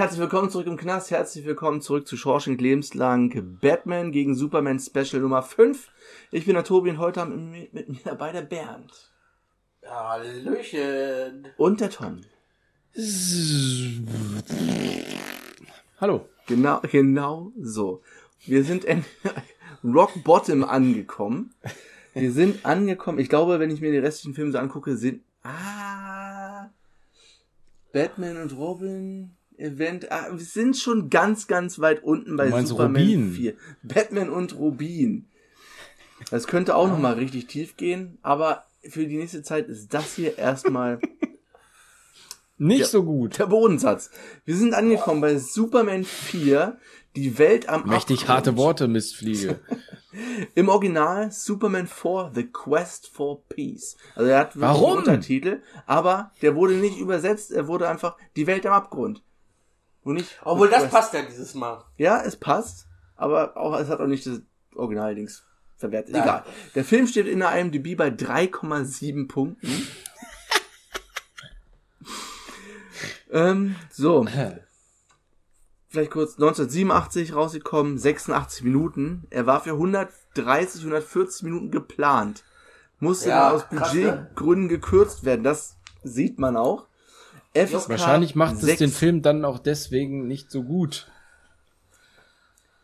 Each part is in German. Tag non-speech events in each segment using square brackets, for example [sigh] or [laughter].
Herzlich willkommen zurück im Knast, herzlich willkommen zurück zu Shawshank Lebenslang Batman gegen Superman Special Nummer 5. Ich bin der Tobi und heute haben mit, mit mir dabei der Bernd Hallöchen. und der Tom. Hallo. Genau, genau so. Wir sind in [laughs] Rock Bottom angekommen. Wir sind angekommen. Ich glaube, wenn ich mir die restlichen Filme so angucke, sind ah Batman und Robin Event. Ah, wir sind schon ganz, ganz weit unten bei Superman Rubin? 4. Batman und Rubin. Das könnte auch noch mal richtig tief gehen, aber für die nächste Zeit ist das hier erstmal [laughs] Nicht Ja. so gut. der Bodensatz. Wir sind angekommen bei Superman 4, die Welt am Mächtig Abgrund. harte Worte, Mistfliege. [laughs] Im Original Superman 4 The Quest for Peace. Also er hat wirklich Warum? einen Untertitel, aber der wurde nicht übersetzt, er wurde einfach die Welt am Abgrund. Und nicht Obwohl das Quest. passt ja dieses Mal. Ja, es passt, aber auch es hat auch nicht das Originaldings verwertet. Nein. Egal. Der Film steht in der IMDb bei 3,7 Punkten. [laughs] ähm, so. [laughs] Vielleicht kurz 1987 rausgekommen, 86 Minuten. Er war für 130, 140 Minuten geplant. Musste Ja, aus ne? Budgetgründen gekürzt werden. Das sieht man auch. FSK Wahrscheinlich macht es 6 den Film dann auch deswegen nicht so gut.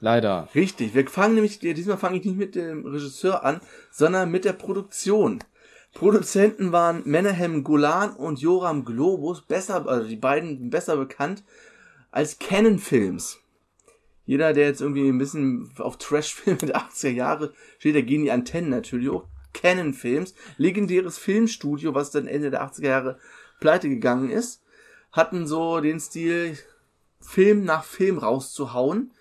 Leider. Richtig, wir fangen nämlich, diesmal fange ich nicht mit dem Regisseur an, sondern mit der Produktion. Produzenten waren Menahem Golan und Joram Globus, besser, also die beiden besser bekannt als Canon Films. Jeder, der jetzt irgendwie ein bisschen auf Trash-Filme der 80er Jahre steht, da gehen die Antennen natürlich hoch. Canon Films, legendäres Filmstudio, was dann Ende der 80er Jahre pleite gegangen ist, hatten so den Stil, Film nach Film rauszuhauen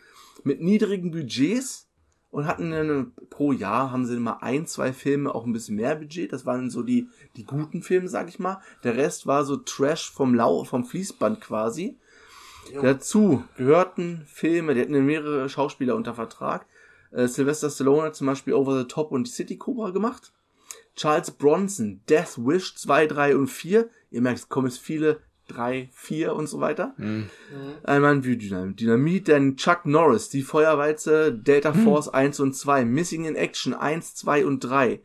mit niedrigen Budgets und hatten eine, pro Jahr haben sie immer ein, zwei Filme auch ein bisschen mehr Budget. Das waren so die, die guten Filme, sag ich mal. Der Rest war so Trash vom Lau, vom Fließband quasi. Jo. Dazu gehörten Filme, die hatten mehrere Schauspieler unter Vertrag. Äh, Sylvester Stallone hat zum Beispiel Over the Top und City Cobra gemacht. Charles Bronson, Death Wish 2, 3 und 4. Ihr merkt, es kommen jetzt viele 3, 4 und so weiter. Einmal wie Dynamit, Dynamit, dann Chuck Norris, die Feuerweize, Delta Force 1 und 2, Missing in Action 1, 2 und 3,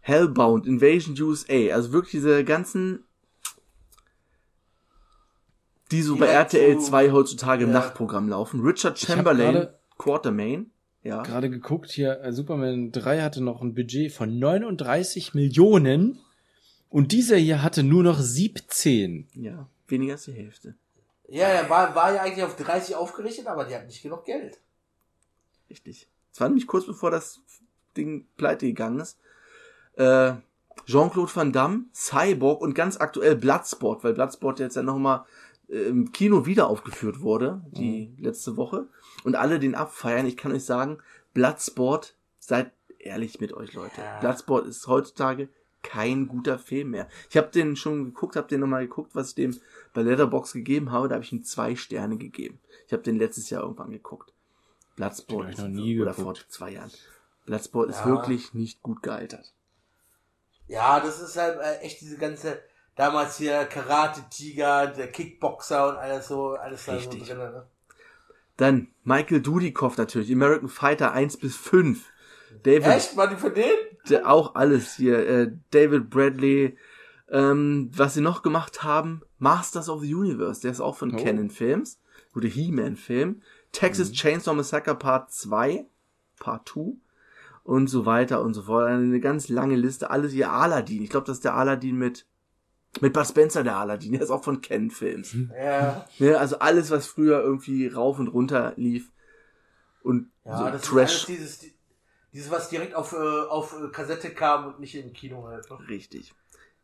Hellbound, Invasion USA, also wirklich diese ganzen, die so Die bei RTL so- 2 heutzutage im Ja. Nachtprogramm laufen. Richard Chamberlain, Quartermain, ja. Gerade geguckt hier, äh, Superman 3 hatte noch ein Budget von 39 Millionen und dieser hier hatte nur noch 17. Ja, weniger als die Hälfte. Ja, er war, war ja eigentlich auf 30 aufgerichtet, aber die hat nicht genug Geld. Richtig. Es war nämlich kurz bevor das Ding pleite gegangen ist. Äh, Jean-Claude Van Damme, Cyborg und ganz aktuell Bloodsport, weil Bloodsport jetzt ja nochmal im Kino wieder aufgeführt wurde, die letzte Woche. Und alle den abfeiern. Ich kann euch sagen, Bloodsport, seid ehrlich mit euch, Leute. Ja. Bloodsport ist heutzutage kein guter Film mehr. Ich habe den schon geguckt, habe den nochmal geguckt, was ich dem bei Letterbox gegeben habe. Da habe ich ihm zwei Sterne gegeben. Ich habe den letztes Jahr irgendwann geguckt. Bloodsport ist- noch nie oder geguckt. vor zwei Jahren. Bloodsport ist Ja. wirklich nicht gut gealtert. Ja, das ist halt äh, echt diese ganze, damals hier Karate-Tiger, der Kickboxer und alles so, alles da so Richtig. drin. Ne? Dann Michael Dudikoff natürlich, American Fighter 1 bis 5. David, Echt? War die von denen? der, auch alles hier. Äh, David Bradley, ähm, was sie noch gemacht haben, Masters of the Universe, der ist auch von Oh. Canon Films, oder He-Man Film. Texas Chainsaw Massacre Part 2, Part 2 und so weiter und so fort. Eine ganz lange Liste. Alles hier Aladdin. Ich glaube, das ist der Aladdin mit mit Bud Spencer, der Aladdin. Der ist auch von Ken Films. Ja, Ne, also alles, was früher irgendwie rauf und runter lief. Und ja so das Trash. ist alles dieses, dieses, was direkt auf, äh, auf äh, Kassette kam und nicht im Kino halt. ne? Richtig.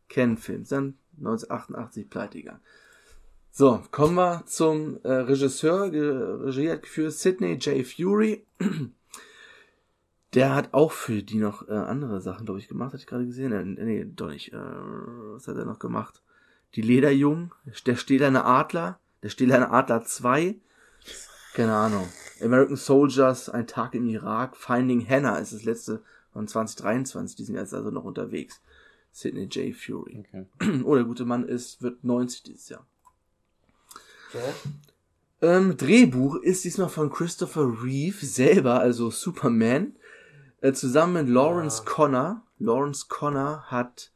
Ken Films. Dann 1988 pleite gegangen. So, kommen wir zum äh, Regisseur. Ge Regie hat geführt Sidney J. Fury. Der hat auch für die noch äh, andere Sachen, glaube ich, gemacht, hatte ich gerade gesehen. Äh, nee, doch nicht. Äh, was hat er noch gemacht? Die Lederjungen, der Stählerne Adler, der Stählerne Adler 2. Keine Ahnung. American Soldiers, Ein Tag im Irak, Finding Hannah ist das letzte von 2023. Die sind jetzt also noch unterwegs. Sidney J. Fury. Okay. [clears throat] Oh, der gute Mann ist, wird 90 dieses Jahr. Okay. Ähm, Drehbuch ist diesmal von Christopher Reeve selber, also Superman, äh, zusammen mit Lawrence Ja. Connor. Lawrence Connor hat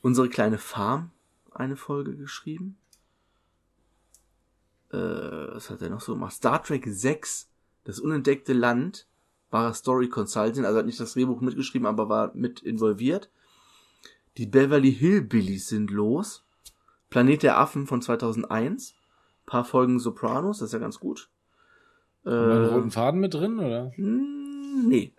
unsere kleine Farm eine Folge geschrieben. Äh, was hat er noch so gemacht? Star Trek 6, das unentdeckte Land, war er Story Consultant, also hat nicht das Drehbuch mitgeschrieben, aber war mit involviert. Die Beverly Hillbillies sind los. Planet der Affen von 2001. Paar Folgen Sopranos, das ist ja ganz gut. Äh, einen roten Faden mit drin, oder? hm, nee.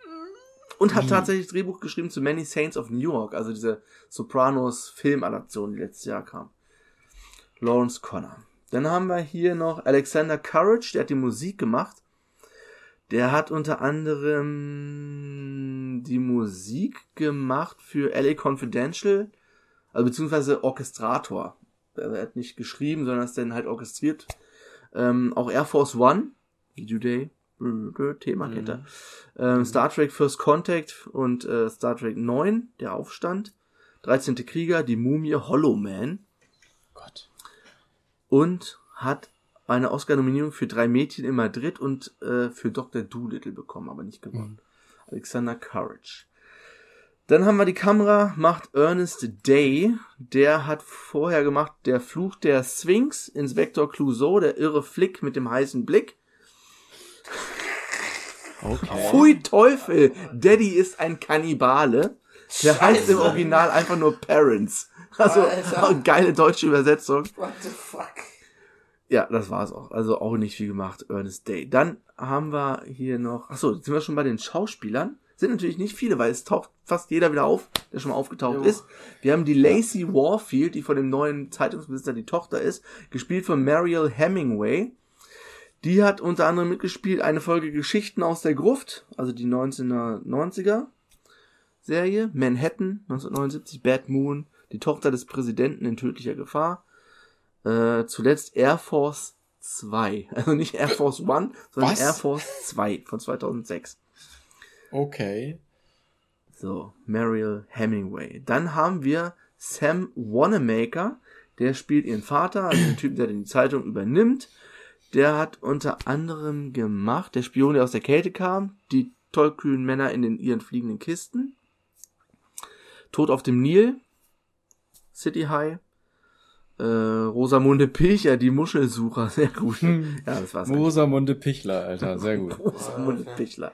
Und hat Wie? tatsächlich Drehbuch geschrieben zu Many Saints of New York, also diese Sopranos Filmadaption, die letztes Jahr kam. Lawrence Connor. Dann haben wir hier noch Alexander Courage, der hat die Musik gemacht. Der hat unter anderem die Musik gemacht für LA Confidential, also beziehungsweise Orchestrator. Also er hat nicht geschrieben, sondern ist dann halt orchestriert. Ähm, auch Air Force One, Video Day, Thema kennt er. Ähm, Star Trek First Contact und äh, Star Trek 9, der Aufstand. 13. Krieger, die Mumie, Hollow Man Gott. und hat eine Oscar-Nominierung für drei Mädchen in Madrid und äh, für Dr. Doolittle bekommen, aber nicht gewonnen. Alexander Courage. Dann haben wir die Kamera, macht Ernest Day. Der hat vorher gemacht Der Fluch der Sphinx, Inspektor Clouseau, der irre Flick mit dem heißen Blick. Okay. Pfui Teufel, Daddy ist ein Kannibale. Der heißt im Scheiße. Original einfach nur Parents. Also Alter. [laughs] geile deutsche Übersetzung. What the fuck? Ja, das war's auch. Also auch nicht viel gemacht, Ernest Day. Dann haben wir hier noch, ach so, jetzt sind wir schon bei den Schauspielern. Sind natürlich nicht viele, weil es taucht fast jeder wieder auf, der schon mal aufgetaucht Jo. ist. Wir haben die Lacey Warfield, die von dem neuen Zeitungsbesitzer die Tochter ist, gespielt von Mariel Hemingway. Die hat unter anderem mitgespielt eine Folge Geschichten aus der Gruft, also die 1990er Serie, Manhattan 1979, Bad Moon, die Tochter des Präsidenten in tödlicher Gefahr. Äh, zuletzt Air Force 2. [laughs] Also nicht Air Force One, sondern Was? Air Force 2 von 2006. Okay. So, Mariel Hemingway. Dann haben wir Sam Wanamaker. Der spielt ihren Vater, also den Typen, der die Zeitung übernimmt. Der hat unter anderem gemacht, der Spion, der aus der Kälte kam, die tollkühlen Männer in den ihren fliegenden Kisten. Tod auf dem Nil, City High, äh, Rosamunde Pilcher, die Muschelsucher, [laughs] sehr gut. Ja, das war's. Rosamunde Pichler, Alter, sehr gut. [laughs] Rosamunde Pichler.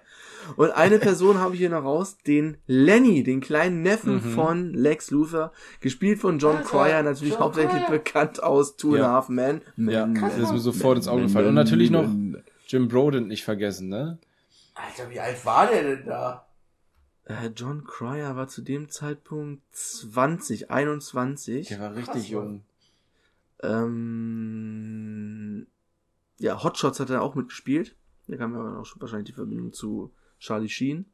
Und eine Person habe ich hier noch raus, den Lenny, den kleinen Neffen von Lex Luthor, gespielt von John Alter, Cryer, natürlich John hauptsächlich Cryer. bekannt aus Two and Ja. a Half Men. Ja, das ist mir sofort ins Auge gefallen. Und natürlich noch. Jim Broden nicht vergessen, ne? Alter, wie alt war der denn da? Äh, John Cryer war zu dem Zeitpunkt 20, 21. Der war richtig Krass, jung. Ähm, ja, Hotshots hat er auch mitgespielt. Da kam ja auch schon wahrscheinlich die Verbindung zu Charlie Sheen.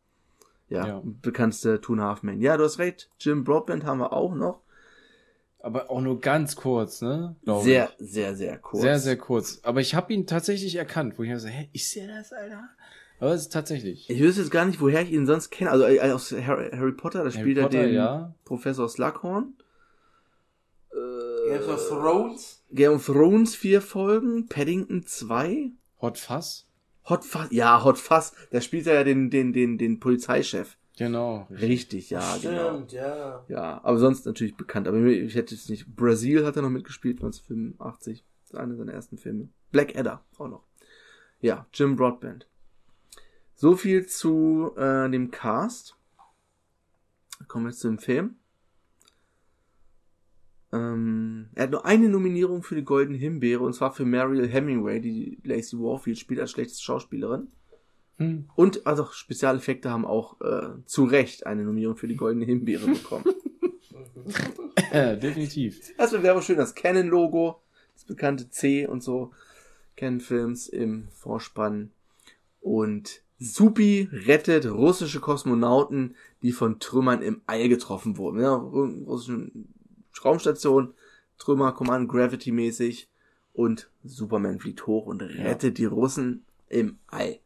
Ja, Ja. bekannteste Two and Half Men. Ja, du hast recht. Jim Broadbent haben wir auch noch. Aber auch nur ganz kurz, ne? Glaub Sehr, ich. sehr, sehr kurz. Sehr, sehr kurz. Aber ich habe ihn tatsächlich erkannt, wo ich mir so, hä, ist der das, Alter? Aber es ist tatsächlich. Ich wüsste jetzt gar nicht, woher ich ihn sonst kenne. Also äh, aus Harry, Harry Potter, da Harry spielt er Potter, den ja. Professor Slughorn. Game of Thrones? Game of Thrones vier Folgen, Paddington 2. Hot Fuzz? Hot Fuzz, ja, Hot Fuzz. Da spielt er ja den, den, den, den Polizeichef. Genau. Richtig, ja, genau. Stimmt, ja. Ja, aber sonst natürlich bekannt. Aber ich hätte jetzt nicht. Brasil hat er noch mitgespielt, 1985. Das ist einer seiner ersten Filme. Black Adder auch noch. Ja, Jim Broadbent. So viel zu äh, dem Cast. Kommen wir jetzt zu dem Film. Ähm, er hat nur eine Nominierung für die Goldene Himbeere und zwar für Mariel Hemingway, die Lacey Warfield spielt als schlechteste Schauspielerin. Hm. Und also Spezialeffekte haben auch äh, zu Recht eine Nominierung für die Goldene Himbeere bekommen. [laughs] Äh, definitiv. Das wäre aber schön, das Canon-Logo, das bekannte C und so, Canon-Films im Vorspann. Und Supi rettet russische Kosmonauten, die von Trümmern im All getroffen wurden. Ja, russischen Raumstation, Trümmer, Command Gravity mäßig. Und Superman fliegt hoch und rettet die Russen im All.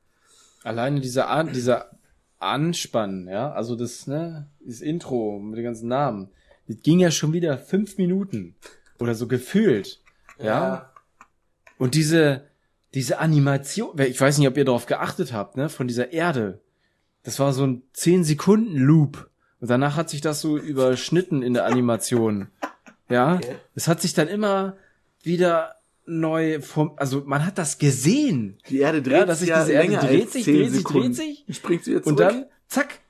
Alleine dieser, An dieser Anspann, ja, also das, ne, das Intro mit den ganzen Namen, das ging ja schon wieder fünf Minuten. Oder so gefühlt. Ja. Und diese, diese Animation, ich weiß nicht, ob ihr darauf geachtet habt, ne, von dieser Erde. Das war so ein 10 Sekunden Loop. Und danach hat sich das so überschnitten in der Animation. Ja. Okay. Es hat sich dann immer wieder neu vom, also man hat das gesehen. Die Erde dreht Ja, dass sich ja diese Erde dreht sich, 10 dreht sich, dreht sich. Springt sie wieder zurück. Und dann, zack,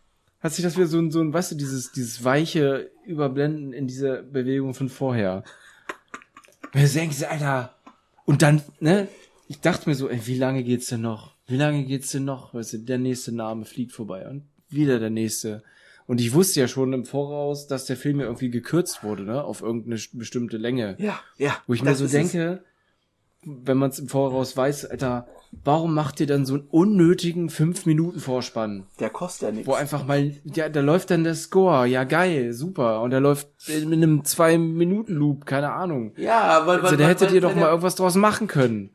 hat sich das wieder so ein, so ein, weißt du, dieses, dieses weiche Überblenden in dieser Bewegung von vorher. Du denkst, Alter, und dann, ne, ich dachte mir so, ey, wie lange geht's denn noch? Wie lange geht's denn noch? Weißt du, der nächste Name fliegt vorbei und wieder der nächste. Und ich wusste ja schon im Voraus, dass der Film ja irgendwie gekürzt wurde, ne, auf irgendeine bestimmte Länge. ja, ja. Wo ich mir so denke, wenn man es im Voraus weiß, Alter, warum macht ihr dann so einen unnötigen 5 Minuten Vorspann? Der kostet ja nichts. Wo einfach mal, ja, da läuft dann der Score, ja geil, super. Und der läuft in einem 2-Minuten-Loop, keine Ahnung. Ja, weil, weil, Also da weil- hättet weil- ihr doch mal irgendwas draus machen können.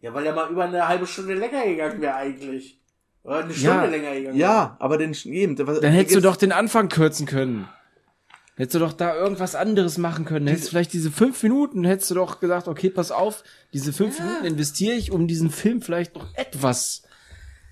Ja, weil der mal über eine halbe Stunde länger gegangen wäre eigentlich. Oder eine Stunde Ja. länger gegangen Ja, aber den eben. Dann hättest du doch den Anfang kürzen können. Hättest du doch da irgendwas anderes machen können. Hättest du vielleicht diese fünf Minuten, hättest du doch gesagt, okay, pass auf, diese fünf Minuten investiere ich, um diesen Film vielleicht noch etwas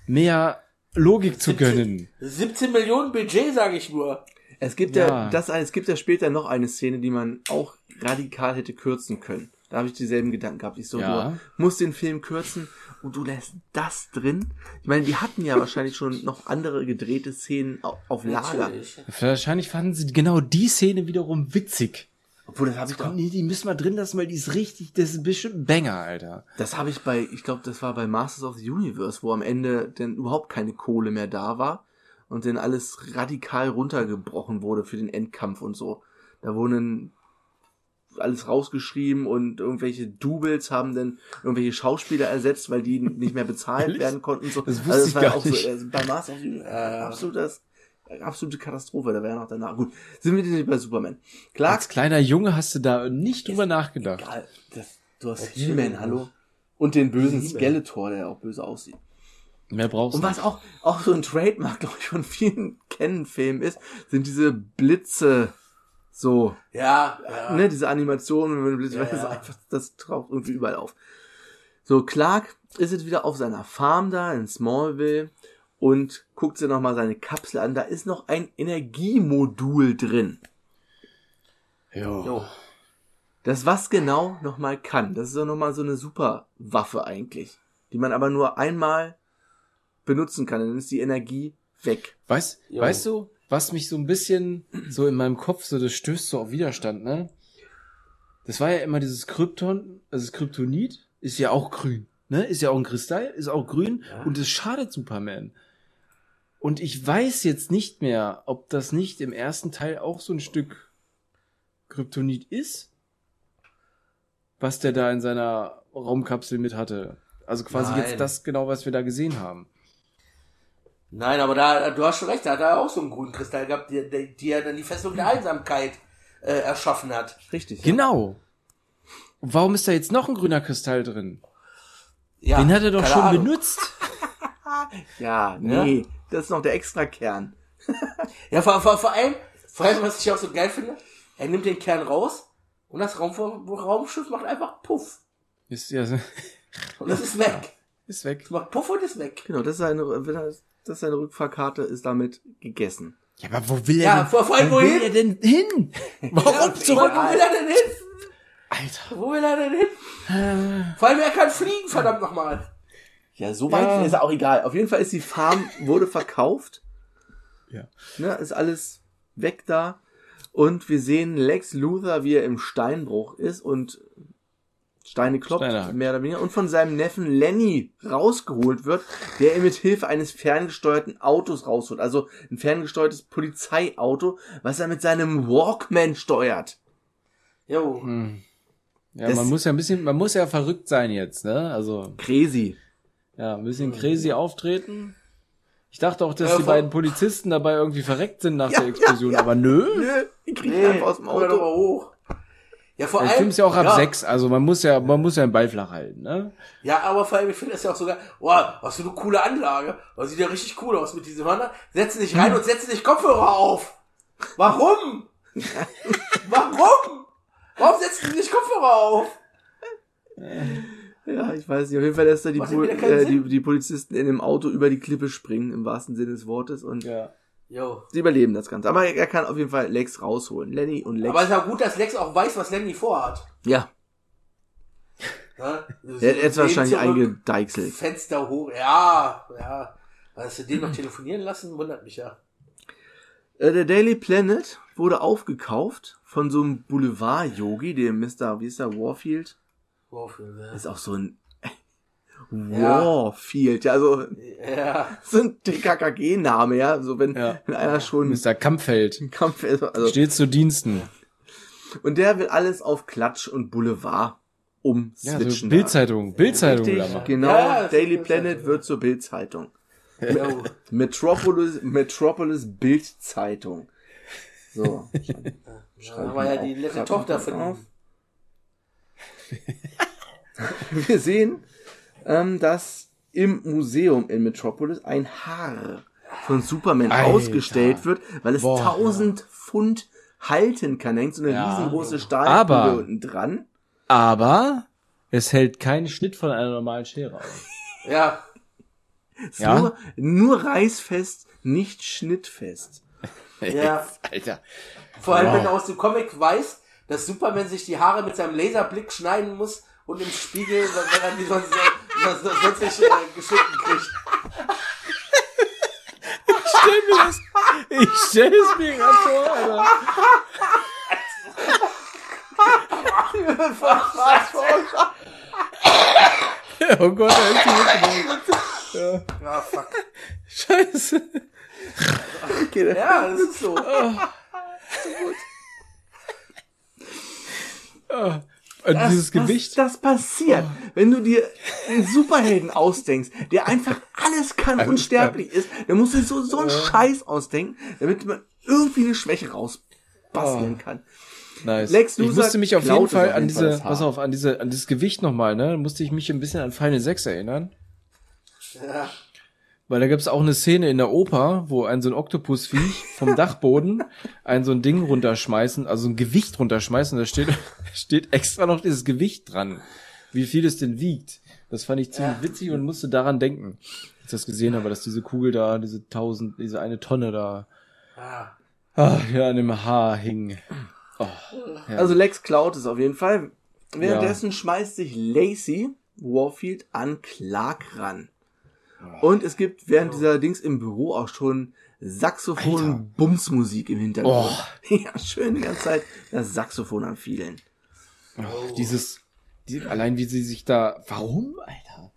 mehr Logik zu gönnen. 17 Millionen Budget, sage ich nur. Es gibt ja, Ja. das, es gibt ja später noch eine Szene, die man auch radikal hätte kürzen können. Da habe ich dieselben Gedanken gehabt. Ich so, Ja. du musst den Film kürzen und du lässt das drin. Ich meine, die hatten ja wahrscheinlich schon noch andere gedrehte Szenen auf, Lager. Natürlich. Wahrscheinlich fanden sie genau die Szene wiederum witzig. Obwohl, das habe ich Komm, doch, nee, die müssen wir drin lassen, weil die ist richtig, das ist bestimmt ein Banger, Alter. das habe ich bei, ich glaube, das war bei Masters of the Universe, wo am Ende denn überhaupt keine Kohle mehr da war und dann alles radikal runtergebrochen wurde für den Endkampf und so. Da wurden alles rausgeschrieben und irgendwelche Doubles haben dann irgendwelche Schauspieler ersetzt, weil die nicht mehr bezahlt werden konnten. und So. Das wusste also ich war gar auch nicht. So, also bei the Universe absolutes, absolute Katastrophe. Da wäre noch danach. Gut, sind wir nicht bei Superman. Klar, Als kleiner Junge hast du da nicht drüber nachgedacht. Egal, das, du hast He-Man, hallo. Und den bösen. Skeletor, der auch böse aussieht. Mehr brauchst Und du was auch, auch so ein Trademark, [laughs] glaube ich, von vielen Canon-Filmen ist, sind diese Blitze, so, Ja, ja. ne, diese Animationen, wenn du Blitze, Ja, [laughs] das ist ja. einfach, das taucht irgendwie überall auf. So, Clark ist jetzt wieder auf seiner Farm da in Smallville und guckt sich nochmal seine Kapsel an. Da ist noch ein Energiemodul drin. Jo. Jo. Das was genau nochmal kann. Das ist doch nochmal so eine super Waffe eigentlich. Die man aber nur einmal benutzen kann. Dann ist die Energie weg. Weißt, Jo. weißt du, was mich so ein bisschen so in meinem Kopf so, das stößt so auf Widerstand, ne? Das war ja immer dieses Krypton, also das Kryptonit ist ja auch grün, ne? Ist ja auch ein Kristall, ist auch grün Ja. und es schadet Superman. Und ich weiß jetzt nicht mehr, ob das nicht im ersten Teil auch so ein Stück Kryptonit ist, was der da in seiner Raumkapsel mit hatte. Also quasi Nein. jetzt das genau, was wir da gesehen haben. Nein, aber da, du hast schon recht, da hat er auch so einen grünen Kristall gehabt, die, die, die er dann die Festung der Einsamkeit äh, erschaffen hat. Richtig. Genau. Und warum ist da jetzt noch ein grüner Kristall drin? Ja, Den hat er doch schon Ahnung. benutzt. [laughs] Ja, nee. Das ist noch der Extrakern. [laughs] Ja, vor, vor, vor allem, vor allem, was ich auch so geil finde, er nimmt den Kern raus und das Raum, Raumschiff macht einfach Puff. Ist, ja, [laughs] Und das ist weg. ist weg. Es macht Puff und ist weg. Genau, das ist seine, wenn er- das ist seine Rückfahrkarte, ist damit gegessen. Ja, aber wo will er Ja, denn, vor- vor allem wo will wohin? er denn hin? [laughs] Warum Ja, zurück? Wo will er denn hin? Alter. Wo will er denn hin? Vor allem, er kann fliegen, verdammt nochmal. Ja, so weit Ja. ist ja auch egal. Auf jeden Fall ist die Farm, wurde verkauft. Ja. Ne, ist alles weg da. Und wir sehen Lex Luthor, wie er im Steinbruch ist und Steine klopft, Steine mehr oder weniger, und von seinem Neffen Lenny rausgeholt wird, der ihn mit Hilfe eines ferngesteuerten Autos rausholt. Also ein ferngesteuertes Polizeiauto, was er mit seinem Walkman steuert. Jo. Hm. Ja, Das- man muss ja ein bisschen, man muss ja verrückt sein jetzt, ne? Also, Crazy. ja, ein bisschen crazy auftreten. Ich dachte auch, dass Ja, die beiden Polizisten dabei irgendwie verreckt sind nach Ja, der Explosion, ja, ja. aber nö. Nö, die kriegt Nee, einfach aus dem Auto. hoch. Ja, vor Der allem. Film ist ja auch ab sechs, also man muss ja, man muss ja einen Ball flach halten, ne? Ja, aber vor allem, ich finde das ja auch sogar, wow, was für eine coole Anlage. Das sieht ja richtig cool aus mit diesem Honda. Setzen dich rein und setzen dich Kopfhörer auf. Warum? [laughs] Warum? Warum setzen die nicht Kopfhörer auf? Ja, ich weiß nicht. Auf jeden Fall lässt er die, Pol äh, die, die Polizisten in dem Auto über die Klippe springen, im wahrsten Sinne des Wortes. Und Ja. Jo. sie überleben das Ganze. Aber er kann auf jeden Fall Lex rausholen. Lenny und Lex. Aber es ist ja gut, dass Lex auch weiß, was Lenny vorhat. ja, Ne? [laughs] er Sehen wahrscheinlich eingedeichselt. Fenster hoch. Ja, ja. Dass sie den noch telefonieren lassen, wundert mich ja. Äh, der Daily Planet wurde aufgekauft von so einem Boulevard-Yogi, dem Mr. Wie ist der? Warfield? Wofür, ne? Ist auch so ein Ja. Warfield, ja, so, Ja. so ein TKKG-Name, ja. [laughs] So wenn, Ja. wenn einer schon Mr. Kampfeld im [laughs] Kampf ist. Also, steht zu Diensten. und der will alles auf Klatsch und Boulevard Ja, umswitchen. so Bildzeitung, Bildzeitung Richtig, genau. Ja, ja, Daily Planet wird zur Bildzeitung. Jo. [laughs] Metropolis, Metropolis Bildzeitung. So. Da war ja die nette Tochter von auf. ihm. Wir sehen, ähm, dass im Museum in Metropolis ein Haar von Superman Alter. ausgestellt wird, weil es Boah. 1000 Pfund halten kann. Da hängt so eine Ja. riesengroße Stahlkugel unten dran. Aber es hält keinen Schnitt von einer normalen Schere aus. [laughs] Ja. Ja. Nur, nur reißfest, nicht schnittfest. [laughs] Ja. Alter. Vor allem, Wow. wenn du aus dem Comic weißt, dass Superman sich die Haare mit seinem Laserblick schneiden muss und im Spiegel, wenn er die sonst, sonst, sonst, nicht äh, geschnitten kriegt. Stell mir das, ich stell es mir gerade vor, Alter. Oh Gott, da ist die Luft. Ja, fuck. Scheiße. Okay, Ja, das ist so. Und dieses Gewicht. Das, das passiert, wenn du dir einen Superhelden ausdenkst, der einfach alles kann, unsterblich ist, dann musst du so, so einen Scheiß ausdenken, damit man irgendwie eine Schwäche rausbasteln kann. Nice. Lex ich Luthor musste mich auf jeden Fall an Fall, diese, das Haar. pass auf, an diese, an dieses Gewicht nochmal, ne? Musste ich mich ein bisschen an Final 6 erinnern. Ja. Weil da gibt's auch eine Szene in der Oper, wo ein so ein Oktopusviech [laughs] vom Dachboden ein so ein Ding runterschmeißen, also ein Gewicht runterschmeißen, da steht, [laughs] steht extra noch dieses Gewicht dran, wie viel es denn wiegt. Das fand ich ziemlich Ja. witzig und musste daran denken, als ich das gesehen habe, dass diese Kugel da, diese tausend, diese eine Tonne da, Ja. ah, ja, an dem Haar hing. Oh, ja. Also Lex klaut es auf jeden Fall. Währenddessen schmeißt sich Lacey Warfield an Clark ran. Und es gibt während dieser Dings im Büro auch schon Saxophon Bumsmusik im Hintergrund. [laughs] Ja, schön die ganze Zeit das Saxophon am Fielen. Oh, dieses, die, allein wie sie sich da, warum, Alter?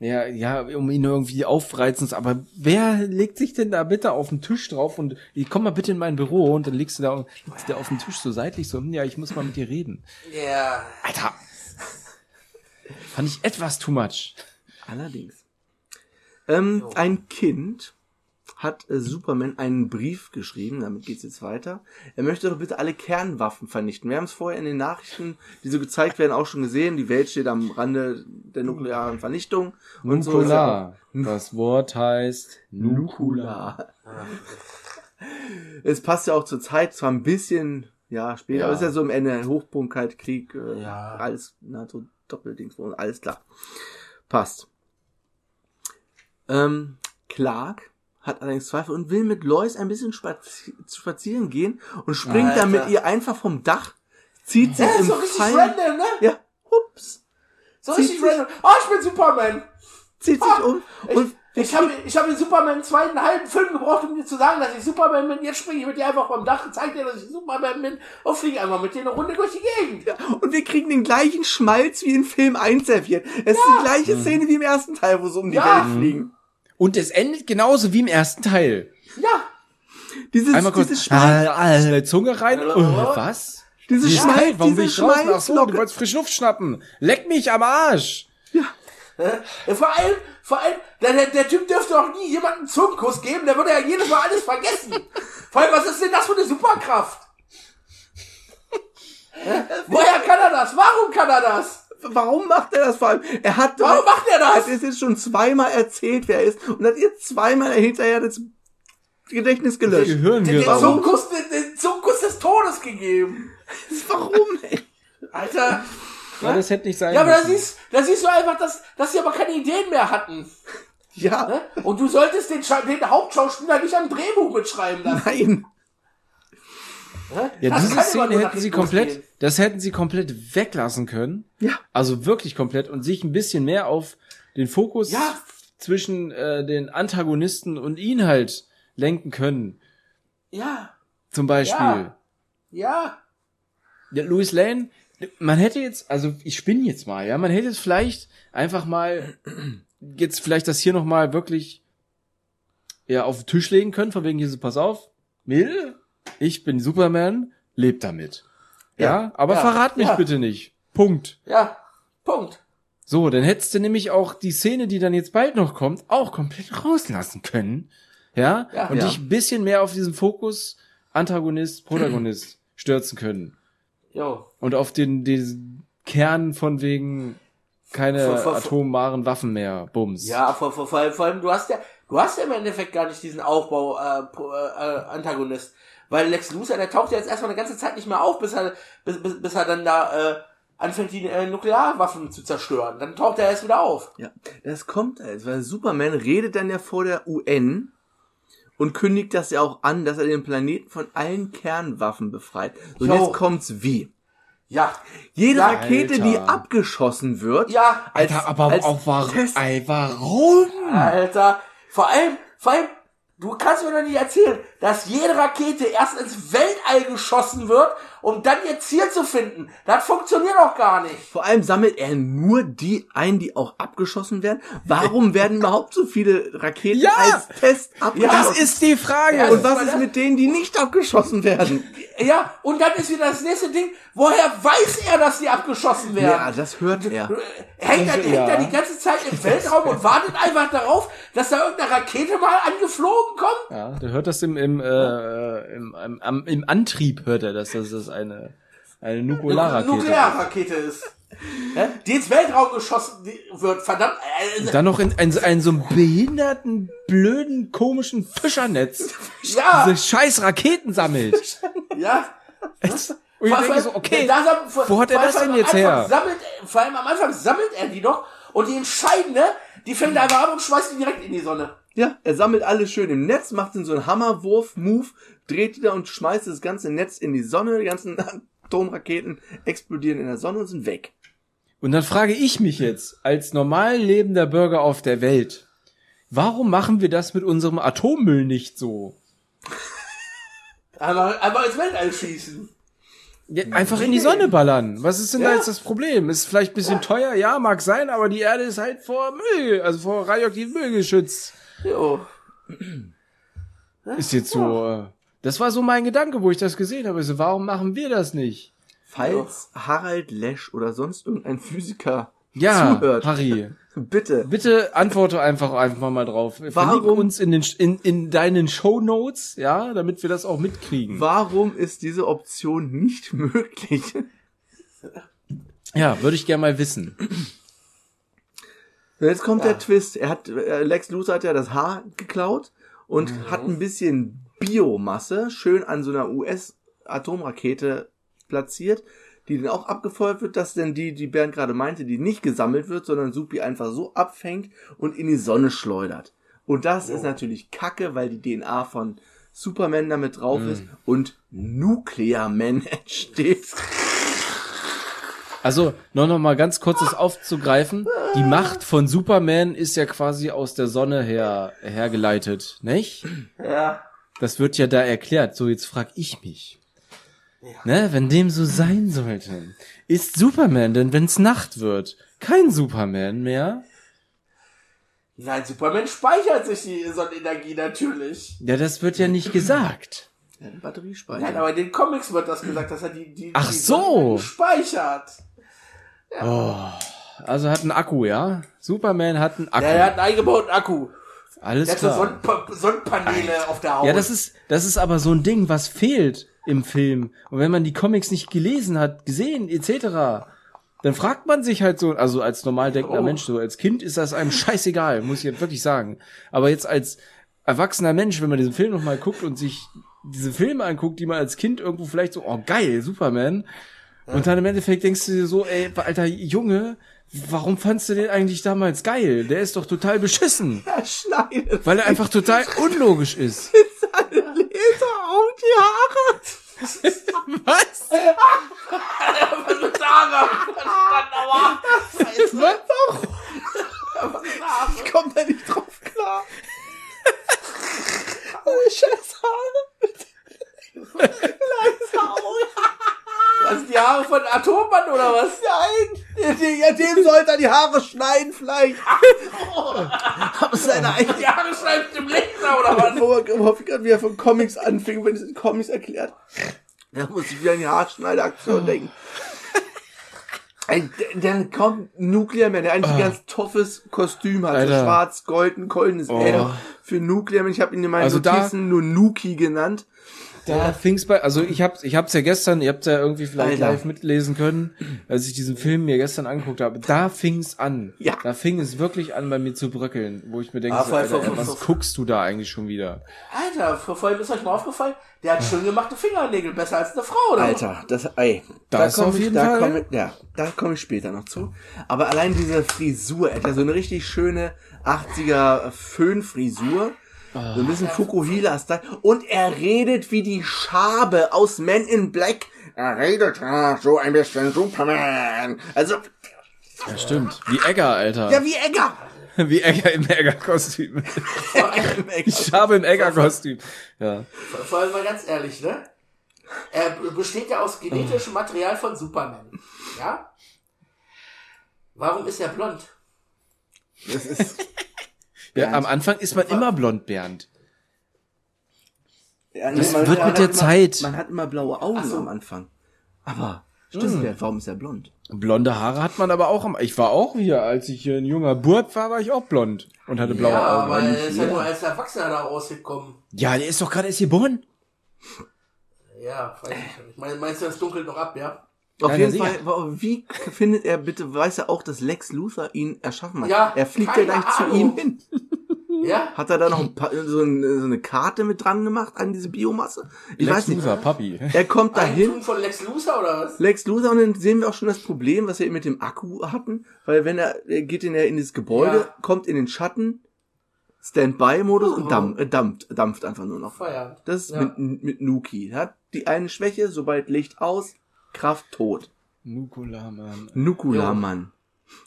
Ja, ja, um ihn irgendwie aufreizen, aber wer legt sich denn da bitte auf den Tisch drauf und ich komm mal bitte in mein Büro und dann legst du da, legst du auf den Tisch so seitlich so, hm, ja, ich muss mal mit dir reden. Ja. Alter. Fand ich etwas too much. Allerdings. Ähm, ein Kind hat äh, Superman einen Brief geschrieben, damit geht's jetzt weiter. Er möchte doch bitte alle Kernwaffen vernichten. Wir haben es vorher in den Nachrichten, die so gezeigt werden, auch schon gesehen. Die Welt steht am Rande der nuklearen Vernichtung. Und so ist ja Nukular. Das Wort heißt Nukular. Es passt ja auch zur Zeit, zwar ein bisschen, ja, später, Ja. aber ist ja so am Ende, Hochpunkt, Kalt, Krieg, äh, Ja. alles, na, so Doppeldings, alles klar. Passt. Ähm, Clark hat allerdings Zweifel und will mit Lois ein bisschen spazi spazieren gehen und springt Alter. dann mit ihr einfach vom Dach, zieht sie Ja, ist im so richtig Fall. random, ne? Ja, hups. So Zieht richtig random. Oh, ich bin Superman. zieht sich um Ich, und ich habe ich hab in Superman einen zweiten halben Film gebraucht, um dir zu sagen, dass ich Superman bin. Jetzt springe ich mit dir einfach vom Dach, zeig dir, dass ich Superman bin und fliege einfach mit dir eine Runde durch die Gegend. Und wir kriegen den gleichen Schmalz wie in Film 1 serviert. Es ist die gleiche Szene wie im ersten Teil, wo sie um die Ja. Welt fliegen. Und es endet genauso wie im ersten Teil. Ja. Dieses, Einmal kurz dieses Schmalz, äh, äh, Zunge rein. Oh, was? dieses ist Schmalz, warum diese ich draußen? Ach so, du wolltest frische Luft schnappen. Leck mich am Arsch. Ja, Vor allem, vor allem, der, der, der Typ dürfte auch nie jemanden Zungenkuss geben, der würde ja jedes Mal alles vergessen. [laughs] Vor allem, was ist denn das für eine Superkraft? Woher kann er das? Warum kann er das? Warum macht er das vor allem? Er hat Warum macht er das? Er hat es jetzt schon zweimal erzählt, wer er ist, und hat ihr zweimal hinterher das Gedächtnis gelöscht. Gehirn Den, den, geraubt. Zungenkuss, den, den Zungenkuss des Todes gegeben. [laughs] Warum, ey? Alter. Ja, das hätte nicht sein Ja, aber da müssen. siehst, da siehst du einfach, dass, dass sie aber keine Ideen mehr hatten. Ja, Ne? Und du solltest den, Scha- den Hauptschauspieler nicht am Drehbuch mitschreiben lassen. nein. Ja, Das diese Szene hätten sie komplett, losgehen. das hätten sie komplett weglassen können. Ja. Also wirklich komplett und sich ein bisschen mehr auf den Fokus Ja. zwischen äh, den Antagonisten und ihn halt lenken können. Ja, Zum Beispiel. Ja. ja. Ja, Louis Lane, man hätte jetzt, also ich spinne jetzt mal, ja, man hätte jetzt vielleicht einfach mal [clears throat] jetzt vielleicht das hier noch mal wirklich ja auf den Tisch legen können, von wegen hier so, pass auf, Mädel, ich bin Superman, lebt damit. Ja, aber Ja. verrat mich Ja. bitte nicht. Punkt. Ja, Punkt. So, dann hättest du nämlich auch die Szene, die dann jetzt bald noch kommt, auch komplett rauslassen können. Ja? Ja. und Ja. dich ein bisschen mehr auf diesen Fokus Antagonist, Protagonist [clears throat] stürzen können. Jo. Und auf den, den Kern von wegen keine Vor- vor- atomaren Waffen mehr. Bums. Ja, vor, vor, vor, allem, vor allem, du hast ja, du hast ja im Endeffekt gar nicht diesen Aufbau, äh, äh, äh, Antagonist. Weil Lex Luthor, der taucht ja jetzt erstmal eine ganze Zeit nicht mehr auf, bis er, bis, bis, bis er dann da, äh, anfängt, die äh, Nuklearwaffen zu zerstören. Dann taucht er erst wieder auf. Ja, das kommt halt, weil Superman redet dann ja vor der UN und kündigt das ja auch an, dass er den Planeten von allen Kernwaffen befreit. Und Jo. jetzt kommt's wie. Ja. Jede Ja, Rakete, Alter. die abgeschossen wird, Ja, als, Alter, aber als auch warum? Test- Ey, warum? Alter. Vor allem, vor allem, du kannst mir doch nicht erzählen, dass jede Rakete erst ins Weltall geschossen wird, um dann ihr Ziel zu finden. Das funktioniert doch gar nicht. Vor allem sammelt er nur die ein, die auch abgeschossen werden. Warum [laughs] werden überhaupt so viele Raketen Ja! als Test abgeschossen? Das ist die Frage. Ja, und was ist das- mit denen, die nicht abgeschossen werden? Ja, und dann ist wieder das nächste Ding, woher weiß er, dass die abgeschossen werden? Ja, das hört er. Hängt er, Also, hängt er ja. die ganze Zeit im Weltraum und wartet einfach darauf, dass da irgendeine Rakete mal angeflogen kommt? ja, der hört das im, im, äh, im, im, am- im Antrieb hört er das, dass das eine, eine Nuklearrakete ist. Nuklearrakete ist. Ja, Die ins Weltraum geschossen wird, verdammt. Äh, Dann noch in, in, so- in so einem behinderten, blöden, komischen Fischernetz [laughs] ja, diese scheiß Raketen sammelt. [laughs] ja. Und ich Vor- denke so, okay, da vor- wo hat er das denn jetzt Anfang her? Sammelt, vor allem am Anfang sammelt er die noch und die entscheidende, die fängt einfach ab und schmeißt die direkt in die Sonne. Ja, er sammelt alles schön im Netz, macht dann so einen Hammerwurf-Move, dreht die da und schmeißt das ganze Netz in die Sonne. Die ganzen [laughs] Atomraketen explodieren in der Sonne und sind weg. Und dann frage ich mich jetzt, als normal lebender Bürger auf der Welt, warum machen wir das mit unserem Atommüll nicht so? [laughs] Einmal, einmal ins Weltall schießen. Ja, einfach in die Sonne ballern. Was ist denn da Ja. jetzt das Problem? Ist vielleicht ein bisschen teuer, ja, mag sein, aber die Erde ist halt vor Müll, also vor radioaktivem Müll geschützt. Jo. Ist jetzt so. Das war so mein Gedanke, wo ich das gesehen habe. So, warum machen wir das nicht? Falls Harald Lesch oder sonst irgendein Physiker Ja, zuhört, Harry, [laughs] bitte. bitte antworte einfach einfach mal drauf. Warum- uns in den in, in deinen Show Notes, ja, damit wir das auch mitkriegen. Warum ist diese Option nicht [laughs] möglich? Ja, würde ich gerne mal wissen. Jetzt kommt Ja. der Twist. Er hat, äh, Lex Luthor hat ja das Haar geklaut und Mhm. hat ein bisschen Biomasse schön an so einer US-Atomrakete platziert, die dann auch abgefeuert wird, dass denn die, die Bernd gerade meinte, die nicht gesammelt wird, sondern Supi einfach so abfängt und in die Sonne schleudert. Und das ist natürlich Kacke, weil die DNA von Superman damit drauf ist und Nuclear Man [laughs] entsteht. Also, noch, noch mal ganz kurz das aufzugreifen. Die Macht von Superman ist ja quasi aus der Sonne her, hergeleitet, nicht? Ja. Das wird ja da erklärt. So, jetzt frag ich mich. Ne, wenn dem so sein sollte, ist Superman denn, wenn's Nacht wird, kein Superman mehr? Nein, Superman speichert sich die Sonnenenergie natürlich. Ja, das wird ja nicht gesagt. Ja, den Batteriespeicher. Nein, aber in den Comics wird das gesagt, dass er die, die, Ach die so. Sonnenenergie speichert. Also hat einen Akku, ja? Superman hat einen Akku. Ja, er hat einen eingebauten Akku. Alles so klar. Sonnenpa Sonnenpaneele auf der Haut. Ja, das ist, das ist aber so ein Ding, was fehlt im Film. Und wenn man die Comics nicht gelesen hat, gesehen, etc., dann fragt man sich halt so, also als normal denkender Oh. Mensch, so als Kind ist das einem scheißegal, muss ich jetzt wirklich sagen. Aber jetzt als erwachsener Mensch, wenn man diesen Film nochmal guckt und sich diese Filme anguckt, die man als Kind irgendwo vielleicht so, oh geil, Superman. Und dann im Endeffekt denkst du dir so, ey, alter Junge, warum fandst du den eigentlich damals geil? Der ist doch total beschissen. [laughs] Er schneidet Weil er einfach total [laughs] unlogisch ist. [laughs] seine Laser auf die Haare. Was? Was. Scheiße. Ich komm da nicht drauf klar. Oh, scheiß Haare. Laser Was, die Haare von Atommann oder was? Nein! Ja, dem sollte er die Haare schneiden, vielleicht. [laughs] Aber seine eigene. Die Haare schneiden im Laser oder was? Wo er gerade wieder von Comics anfing, wenn es in Comics erklärt. Da muss ich wieder an die Haarschneideaktion [laughs] denken. D- dann kommt Nuclear Man, der eigentlich ein ganz toffes Kostüm hat. So Alter. schwarz, golden, goldenes Oh. Für Nuclear Man. Ich habe ihn in meinen Also Notizen nur Nuki genannt. Da fing's bei, also ich hab's, ich hab's ja gestern, ihr habt's ja irgendwie vielleicht Alter. live mitlesen können, als ich diesen Film mir gestern angeguckt habe. Da fing's an. Ja. Da fing es wirklich an, bei mir zu bröckeln, wo ich mir denke, Ah, so, Alter, voll, was guckst du da eigentlich schon wieder? Alter, vor vor allem ist euch mal aufgefallen, der hat schön gemachte Fingernägel, besser als eine Frau, oder? Alter, das, ey, Da da komme auf ich, da komme, ja, da komme ich später noch zu. Aber allein diese Frisur, er ja so eine richtig schöne 80er Föhnfrisur. So ein bisschen Fukuhila-Style. Und er redet wie die Schabe aus Men in Black. Er redet so ein bisschen Superman. Also, Ja, stimmt. Wie Egger, Alter. ja, wie Egger. [laughs] Wie Egger im Egger-Kostüm. [laughs] Egger. Ich habe im Egger-Kostüm. Ja. Vor- allem mal ganz ehrlich, ne? Er besteht ja aus genetischem Material von Superman. Ja? Warum ist er blond? Das ist, ja. Am Anfang ist man immer blond, Bernd. ja, Das man- wird man mit hat der immer, Zeit. Man hat immer blaue Augen so. am Anfang. Aber, stimmt, ja, warum ist er blond? Blonde Haare hat man aber auch am, ich war auch hier, als ich ein junger Bub war, war ich auch blond und hatte blaue ja, Augen. aber er ist ja jeder. nur als Erwachsener da rausgekommen. Ja, der ist doch gerade erst geboren. Ja, weiß ich nicht. Meinst du, das dunkelt noch ab, ja? Auf Nein, jeden sicher. Fall, wie findet er bitte, weiß er auch, dass Lex Luthor ihn erschaffen hat? Ja, er fliegt ja keine gleich zu Ahnung. ihm hin. Ja? Hat er da noch ein paar, so, ein, so eine Karte mit dran gemacht an diese Biomasse? Ich Lex weiß nicht. Luthor, Papi. Er kommt dahin, Eigentum von Lex Luthor oder was? Lex Luthor, und dann sehen wir auch schon das Problem, was wir mit dem Akku hatten, weil wenn er, er geht in in das Gebäude, Ja. kommt in den Schatten, Standby-Modus und dampft, äh, dampft, dampft einfach nur noch. Feierabend. Das ist Ja. mit, mit Nuki. Er hat die eine Schwäche, sobald Licht aus, Kraft tot. Nukula, Mann.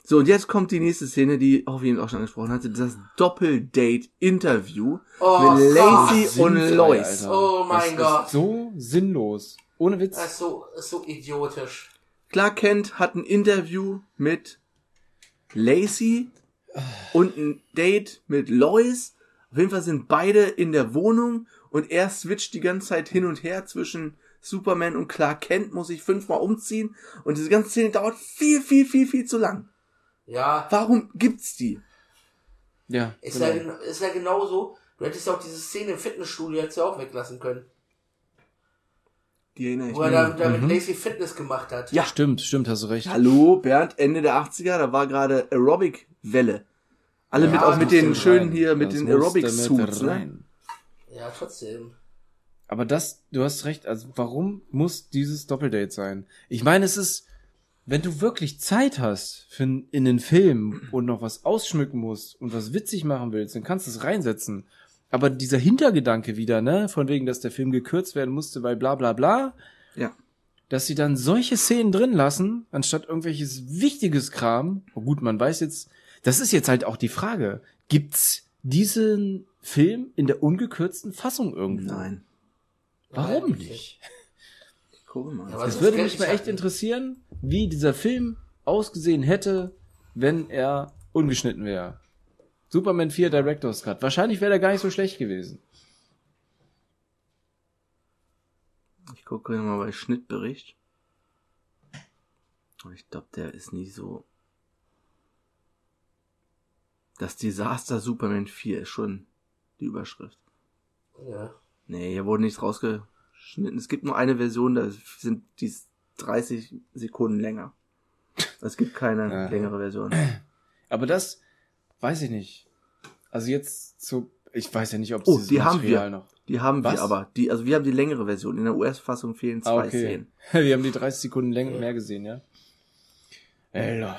So, und jetzt kommt die nächste Szene, die auch wie auch schon angesprochen hatte, das Doppeldate-Interview Oh, mit Lacey Gott. und Lois. Alter. Oh mein das Gott. Ist so sinnlos. Ohne Witz. Das ist so, ist so idiotisch. Clark Kent hat ein Interview mit Lacey und ein Date mit Lois. Auf jeden Fall sind beide in der Wohnung und er switcht die ganze Zeit hin und her zwischen Superman und Clark Kent, muss sich fünfmal umziehen und diese ganze Szene dauert viel, viel, viel, viel zu lang. Ja, Warum gibt's die? ja. ist, genau. ja, ist ja genauso. Du hättest ja auch diese Szene im Fitnessstudio jetzt ja auch weglassen können. Die erinnere ich Wo er mich. da, da mit Lacey Fitness gemacht hat. Ja. Stimmt, stimmt, hast du recht. Hallo, Bernd, Ende der 80er, da war gerade Aerobic-Welle. Alle Ja, mit, auch mit den schönen rein. hier, mit Das den Aerobic-Suits, ne? Ja, trotzdem. Aber das, du hast recht, also warum muss dieses Doppeldate sein? Ich meine, es ist, wenn du wirklich Zeit hast für in den Film und noch was ausschmücken musst und was witzig machen willst, dann kannst du es reinsetzen. Aber dieser Hintergedanke wieder, ne, von wegen, dass der Film gekürzt werden musste, weil bla bla bla, Ja. dass sie dann solche Szenen drin lassen, anstatt irgendwelches wichtiges Kram. Oh gut, man weiß jetzt, das ist jetzt halt auch die Frage. Gibt's diesen Film in der ungekürzten Fassung irgendwo? Nein. Warum nicht? [laughs] Ich gucke mal. Ja, Es das würde mich ich mal echt interessieren, wie dieser Film ausgesehen hätte, wenn er ungeschnitten wäre. Superman 4 Director's Cut. Wahrscheinlich wäre der gar nicht so schlecht gewesen. Ich gucke mal bei Schnittbericht. Aber ich glaube, der ist nicht so. Das Desaster Superman 4 ist schon die Überschrift. Ja. Nee, hier wurde nichts rausgeschnitten. Es gibt nur eine Version, da sind die 30 Sekunden länger. Es gibt keine Ja. längere Version. Aber das weiß ich nicht. Also jetzt so, ich weiß ja nicht, ob es Oh, die haben wir. noch. Die haben Was? wir aber. Die, also wir haben die längere Version. In der US-Fassung fehlen zwei Ah, okay. Szenen. [laughs] Wir haben die 30 Sekunden länger mehr gesehen, ja. Ey, Leute.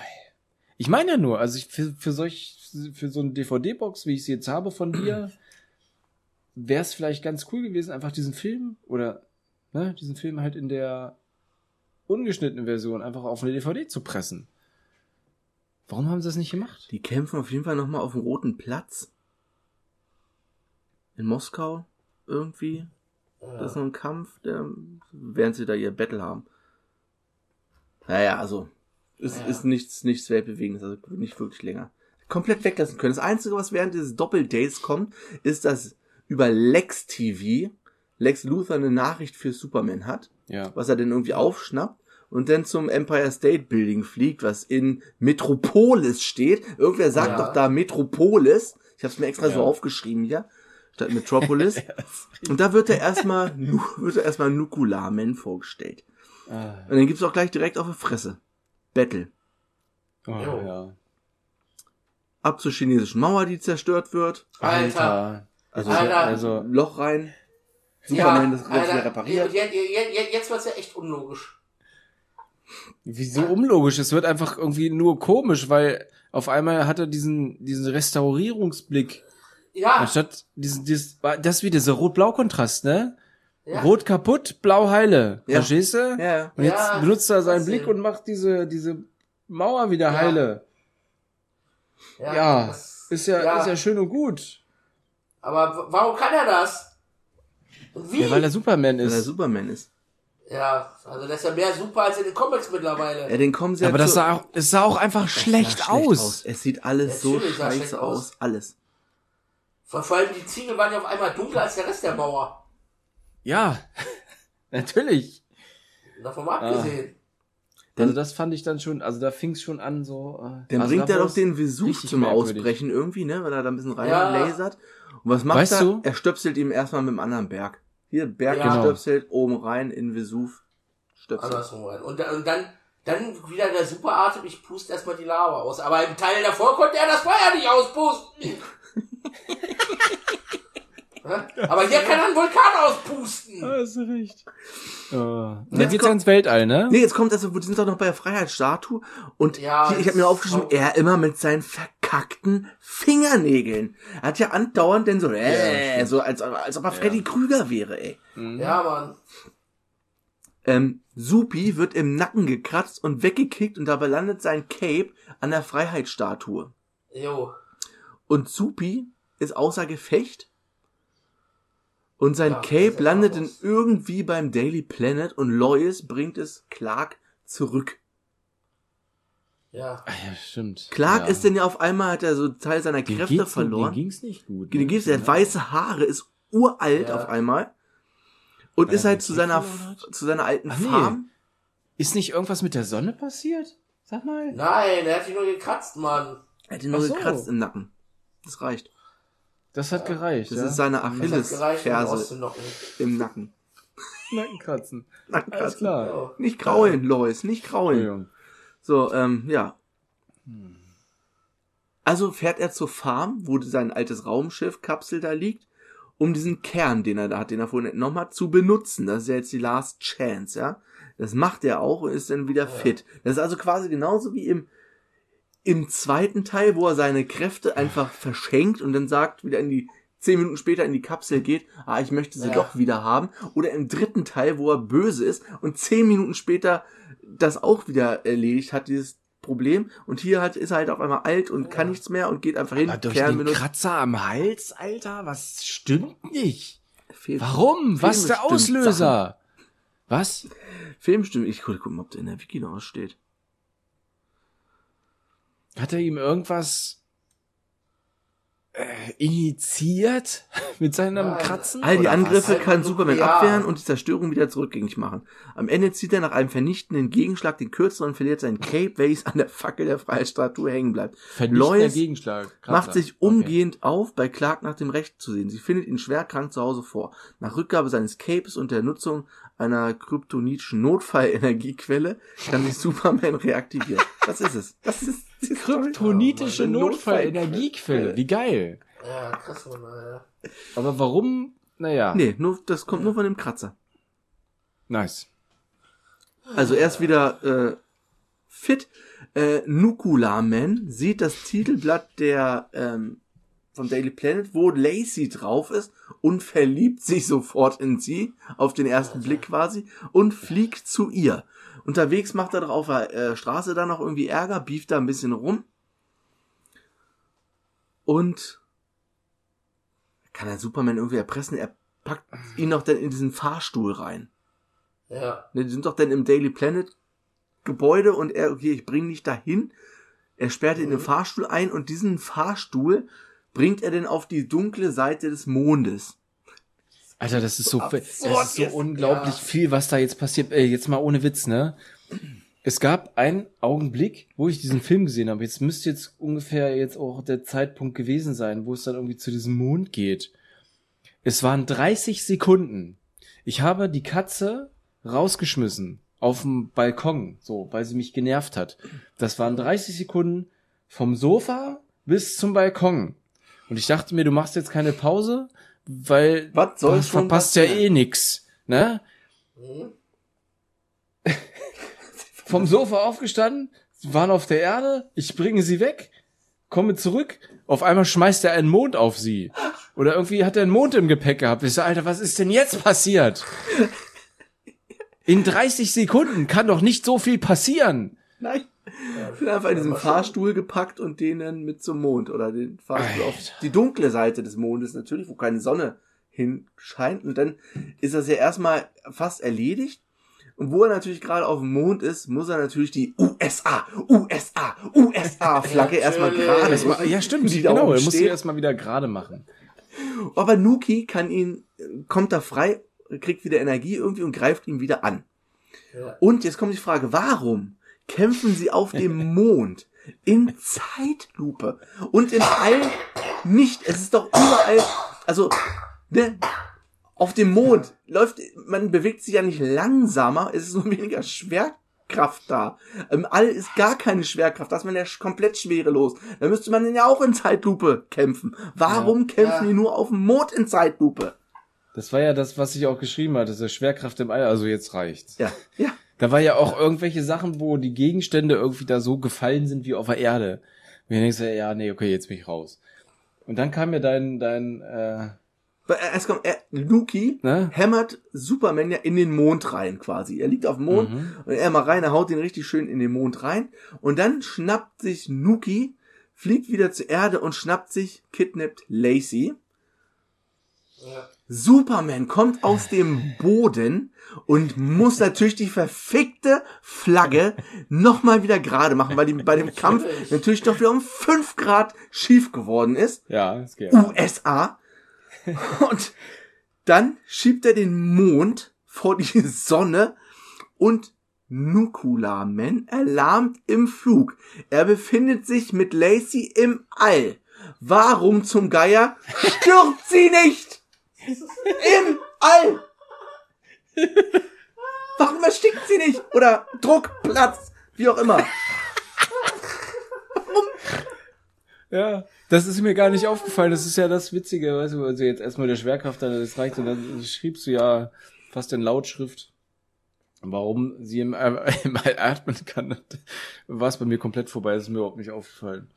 Ich meine ja nur, also ich, für, für solch, für so eine DVD-Box, wie ich sie jetzt habe von dir, [clears throat] wäre es vielleicht ganz cool gewesen, einfach diesen Film oder ne, diesen Film halt in der ungeschnittenen Version einfach auf eine DVD zu pressen. Warum haben sie das nicht gemacht? Die kämpfen auf jeden Fall nochmal auf dem Roten Platz. In Moskau. Irgendwie. Das ist noch ein Kampf, der, während sie da ihr Battle haben. Naja, also. Es Ja. ist nichts, nichts Weltbewegendes, also nicht wirklich länger. Komplett weglassen können. Das Einzige, was während dieses Doppeldates kommt, ist, dass über Lex TV Lex Luthor eine Nachricht für Superman hat. Ja. was er denn irgendwie aufschnappt und dann zum Empire State Building fliegt, was in Metropolis steht. Irgendwer sagt Ja. doch da Metropolis. Ich habe es mir extra so Ja. aufgeschrieben hier statt Metropolis. [laughs] und da wird er erstmal wird er erstmal Nukularman vorgestellt. Ah, Und dann gibt's auch gleich direkt auf die Fresse. Battle. oh, ja. Ab zur chinesischen Mauer, die zerstört wird. Alter. Also, Alter. Also, Loch rein. Superman das wird wieder repariert. Jetzt, jetzt, jetzt wird's ja echt unlogisch. Wieso unlogisch? Es wird einfach irgendwie nur komisch, weil auf einmal hat er diesen, diesen Restaurierungsblick. Ja, Anstatt diesen, dieses, das ist wie dieser Rot-Blau-Kontrast, ne? ja. Rot kaputt, Blau heile. Ja. Verstehst du? Ja, ja. Und jetzt Ja, benutzt er seinen Blick und macht diese, diese Mauer wieder Ja. heile. Ja, das- ist ja, ja. ist ja schön und gut. Aber warum kann er das? Und wie? Ja, weil er Superman Weil er ist. Superman ist. Ja, also das ist ja mehr super als in den Comics mittlerweile. Ja, den kommen sie Aber ja das zu- sah auch, es sah auch einfach Das sah schlecht, aus. Es sieht alles so Natürlich sah schlecht scheiße aus. aus. Alles. Vor vor allem die Ziegel waren ja auf einmal dunkler als der Rest der Mauer. Ja, [laughs] natürlich. Davon mal abgesehen. Also das fand ich dann schon, also da fing es schon an so. äh, Dann also bringt er doch den Vesuv zum merkwürdig. Ausbrechen irgendwie, ne? Weil er da ein bisschen rein Ja. lasert. Und was macht Weißt er? du? Er stöpselt ihm erstmal mit dem anderen Berg. Hier, Berg Ja. gestöpselt, oben rein in Vesuv. Stöpselt. Andersrum rein. Und, dann- und dann, dann wieder der Superatem, ich puste erstmal die Lava aus. Aber im Teil davor konnte er das Feuer nicht auspusten. [laughs] Aber hier kann er einen Vulkan auspusten. Hast du recht. Oh. Und Jetzt dann geht's kommt- ins Weltall, ne? Nee, jetzt kommt also, wir sind doch noch bei der Freiheitsstatue. Und Ja, hier, ich habe mir das- aufgeschrieben, er immer mit seinen verkackten Fingernägeln. Er hat ja andauernd denn so, äh, stimmt. so als, als ob er Freddy Krüger wäre, ey. Mhm. Ja, Mann. Ähm, Supi wird im Nacken gekratzt und weggekickt und dabei landet sein Cape an der Freiheitsstatue. Jo. Und Supi ist außer Gefecht. Und sein Ja, Cape ja landet in irgendwie beim Daily Planet und Lois bringt es Clark zurück. Ja. Ah, ja, stimmt. Clark ja. ist denn ja auf einmal, hat er so Teil seiner Dem Kräfte geht's, verloren. Dem ging's nicht gut. Dem ging's, der hat weiße Haare, ist uralt Ja. auf einmal. Und Weil ist er halt den zu seiner, zu seiner alten Ach nee. Farm. Ist nicht irgendwas mit der Sonne passiert? Sag mal. Nein, er hat ihn nur gekratzt, Mann. Er hat ihn nur so. gekratzt im Nacken. Das reicht. Das hat gereicht. Das ja? ist seine Das hat gereicht, Achillesferse im Nacken. Nackenkratzen. Alles Nackenkratzen. klar. Ja. Nicht kraulen, Lois, nicht kraulen. So, ähm, ja. Also fährt er zur Farm, wo sein altes Raumschiff Kapsel da liegt, um diesen Kern, den er da hat, den er vorhin entnommen hat, zu benutzen. Das ist ja jetzt die Last Chance, ja. Das macht er auch und ist dann wieder fit. Das ist also quasi genauso wie im, im zweiten Teil, wo er seine Kräfte einfach verschenkt und dann sagt, wieder in die zehn Minuten später in die Kapsel geht, ah, ich möchte sie Ja. doch wieder haben. Oder im dritten Teil, wo er böse ist und zehn Minuten später das auch wieder erledigt hat, dieses Problem. Und hier halt, ist er halt auf einmal alt und kann nichts mehr und geht einfach hin. Aber durch den Kratzer am Hals, Alter, was stimmt nicht? Fehl- Warum? Was ist der Auslöser? Was? Filmstimme. Ich gucke, guck mal, ob der in der Wiki noch steht. Hat er ihm irgendwas äh, initiiert [laughs] mit seinem Nein. Kratzen? All die Angriffe was? kann Superman Ja. abwehren und die Zerstörung wieder zurückgängig machen. Am Ende zieht er nach einem vernichtenden Gegenschlag den kürzeren und verliert sein Cape, welches an der Fackel der Freiheitsstatue hängen bleibt. Vernichtender Lois Gegenschlag. Kratzer. macht sich Okay. umgehend auf, bei Clark nach dem Recht zu sehen. Sie findet ihn schwer krank zu Hause vor. Nach Rückgabe seines Capes und der Nutzung einer kryptonitischen Notfallenergiequelle kann sich [laughs] Superman reaktivieren. Was ist es? Das ist [laughs] die. Kryptonitische Notfallenergiequelle. Wie geil. Ja, krass, Mann, Alter. Aber warum? Naja. Nee, nur, das kommt nur von dem Kratzer. Nice. Also er ist wieder äh, fit. Äh, Nukular Man sieht das Titelblatt der ähm, vom Daily Planet, wo Lacey drauf ist und verliebt sich sofort in sie, auf den ersten Blick quasi, und fliegt zu ihr. Unterwegs macht er doch auf der äh, Straße dann noch irgendwie Ärger, bieft da ein bisschen rum. Und kann er Superman irgendwie erpressen? Er packt ihn noch dann in diesen Fahrstuhl rein. Ja. Ne, die sind doch dann im Daily Planet Gebäude und er, okay, ich bringe dich dahin. Er sperrt ihn in den Fahrstuhl ein und diesen Fahrstuhl bringt er denn auf die dunkle Seite des Mondes. Alter, das ist so, absurd das ist so unglaublich ja. viel, was da jetzt passiert. Ey, jetzt mal ohne Witz, ne? Es gab einen Augenblick, wo ich diesen Film gesehen habe. Jetzt müsste jetzt ungefähr jetzt auch der Zeitpunkt gewesen sein, wo es dann irgendwie zu diesem Mond geht. Es waren 30 Sekunden. Ich habe die Katze rausgeschmissen auf dem Balkon, so, weil sie mich genervt hat. Das waren 30 Sekunden vom Sofa bis zum Balkon. Und ich dachte mir, du machst jetzt keine Pause, weil Was soll du schon verpasst ja eh nix, ne? Hm? Vom Sofa aufgestanden, waren auf der Erde, ich bringe sie weg, komme zurück, auf einmal schmeißt er einen Mond auf sie. Oder irgendwie hat er einen Mond im Gepäck gehabt. Ich so, Alter, was ist denn jetzt passiert? In 30 Sekunden kann doch nicht so viel passieren. Nein. Sind einfach in diesen aber schon. Fahrstuhl gepackt und den dann mit zum Mond oder den Fahrstuhl auf Alter. die dunkle Seite des Mondes natürlich, wo keine Sonne hinscheint und dann ist das ja erstmal fast erledigt. Und wo er natürlich gerade auf dem Mond ist, muss er natürlich die USA, USA, USA-Flagge erstmal gerade. War, ja, stimmt, die genau. Er muss sie erstmal wieder gerade machen. Aber Nuki kann ihn, kommt da frei, kriegt wieder Energie irgendwie und greift ihn wieder an. Ja. Und jetzt kommt die Frage, warum kämpfen sie auf dem [laughs] Mond in Zeitlupe und im All nicht? Es ist doch überall, also, ne, auf dem Mond läuft, man bewegt sich ja nicht langsamer, es ist nur weniger Schwerkraft da. Im All ist gar keine Schwerkraft, da ist man ja komplett schwerelos. Da müsste man ja auch in Zeitlupe kämpfen. Warum kämpfen Ja. die nur auf dem Mond in Zeitlupe? Das war ja das, was ich auch geschrieben hatte, das Schwerkraft im All, also jetzt reicht's. Ja, ja. Da war ja auch irgendwelche Sachen, wo die Gegenstände irgendwie da so gefallen sind wie auf der Erde. Und ich denkst du, ja, nee, okay, jetzt bin ich raus. Und dann kam mir dein, dein, äh, Weil Es kommt, er, Luki Ne? hämmert Superman ja in den Mond rein quasi. Er liegt auf dem Mond Mhm. und er mal rein, er haut ihn richtig schön in den Mond rein und dann schnappt sich Nuki, fliegt wieder zur Erde und schnappt sich, kidnappt Lacey. Ja. Superman kommt aus dem Boden und muss natürlich die verfickte Flagge nochmal wieder gerade machen, weil die bei dem Kampf natürlich doch wieder um 5 Grad schief geworden ist. ja, das geht. USA. Und dann schiebt er den Mond vor die Sonne und Nukular Man erlahmt im Flug. Er befindet sich mit Lacey im All. Warum zum Geier stirbt sie nicht? Im All! Warum erstickt sie nicht? Oder Druckplatz, wie auch immer. Ja, das ist mir gar nicht aufgefallen. Das ist ja das Witzige, weißt du, also jetzt erstmal der Schwerkraft, das reicht und dann schriebst du ja fast in Lautschrift, warum sie im, äh, im All atmen kann. War es bei mir komplett vorbei, das ist mir überhaupt nicht aufgefallen.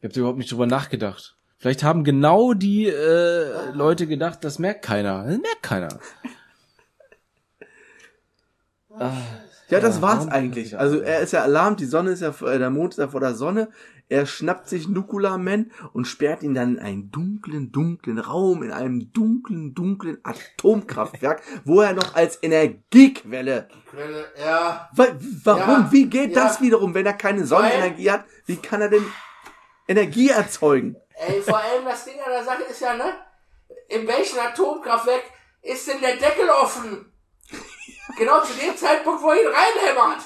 Ich habe überhaupt nicht drüber nachgedacht. Vielleicht haben genau die äh, Leute gedacht, das merkt keiner. Das merkt keiner. Ja, das Ja, war's eigentlich. Also er ist ja alarmt, die Sonne ist ja, äh, der Mond ist ja vor der Sonne. Er schnappt sich Nukula Man und sperrt ihn dann in einen dunklen, dunklen Raum, in einem dunklen, dunklen Atomkraftwerk, wo er noch als Energiequelle. Quelle, ja. Wa- Warum? Ja, Wie geht ja. das wiederum, wenn er keine Sonnenenergie hat? Wie kann er denn Energie erzeugen? Ey, vor allem das Ding an der Sache ist ja, ne? In welchem Atomkraftwerk ist denn der Deckel offen? Genau zu dem Zeitpunkt, wo er ihn reinhämmert.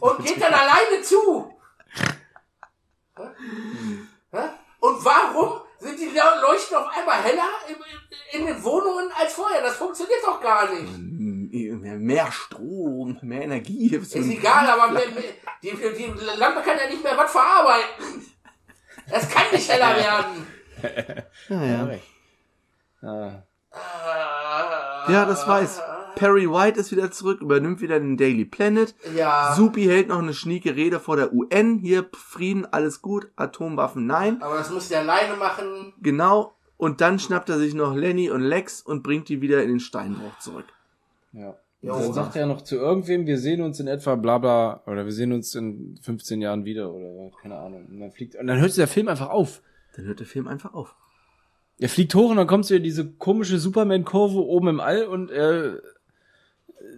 Und geht dann alleine zu. Und warum sind die Le- Leuchten auf einmal heller in, den Wohnungen als vorher? Das funktioniert doch gar nicht. Mehr Strom, mehr Energie. Ist egal, aber mehr, die, die Lampe kann ja nicht mehr was verarbeiten. Das kann nicht heller [laughs] werden. Ja, ja. Ah, ja, das weiß. Perry White ist wieder zurück, übernimmt wieder den Daily Planet. Ja. Supi hält noch eine schnieke Rede vor der UN. Hier, Frieden, alles gut, Atomwaffen, nein. Aber das müsst ihr alleine machen. Genau. Und dann schnappt er sich noch Lenny und Lex und bringt die wieder in den Steinbruch zurück. ja. Jo. Dann sagt er noch zu irgendwem, wir sehen uns in etwa bla bla, oder wir sehen uns in 15 Jahren wieder, oder keine Ahnung. Und dann fliegt, und dann hört der Film einfach auf. Dann hört der Film einfach auf. Er fliegt hoch und dann kommt so diese komische Superman-Kurve oben im All und äh,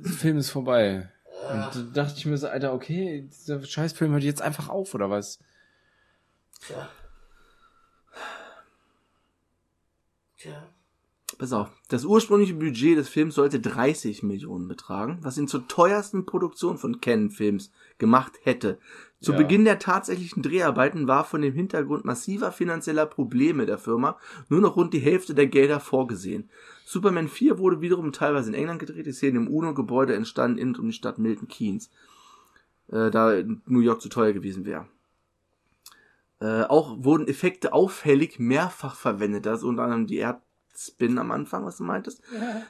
der Film ist vorbei. Und da dachte ich mir so, Alter, okay, dieser Scheißfilm hört jetzt einfach auf, oder was? Tja. Tja. Pass auf. Das ursprüngliche Budget des Films sollte 30 Millionen betragen, was ihn zur teuersten Produktion von Canon-Films gemacht hätte. Zu Ja. Beginn der tatsächlichen Dreharbeiten war von dem Hintergrund massiver finanzieller Probleme der Firma nur noch rund die Hälfte der Gelder vorgesehen. Superman 4 wurde wiederum teilweise in England gedreht, die Szenen im UNO-Gebäude entstanden in und um die Stadt Milton Keynes, äh, da New York zu teuer gewesen wäre. Äh, auch wurden Effekte auffällig mehrfach verwendet, da ist unter anderem die Erdspin am Anfang, was du meintest.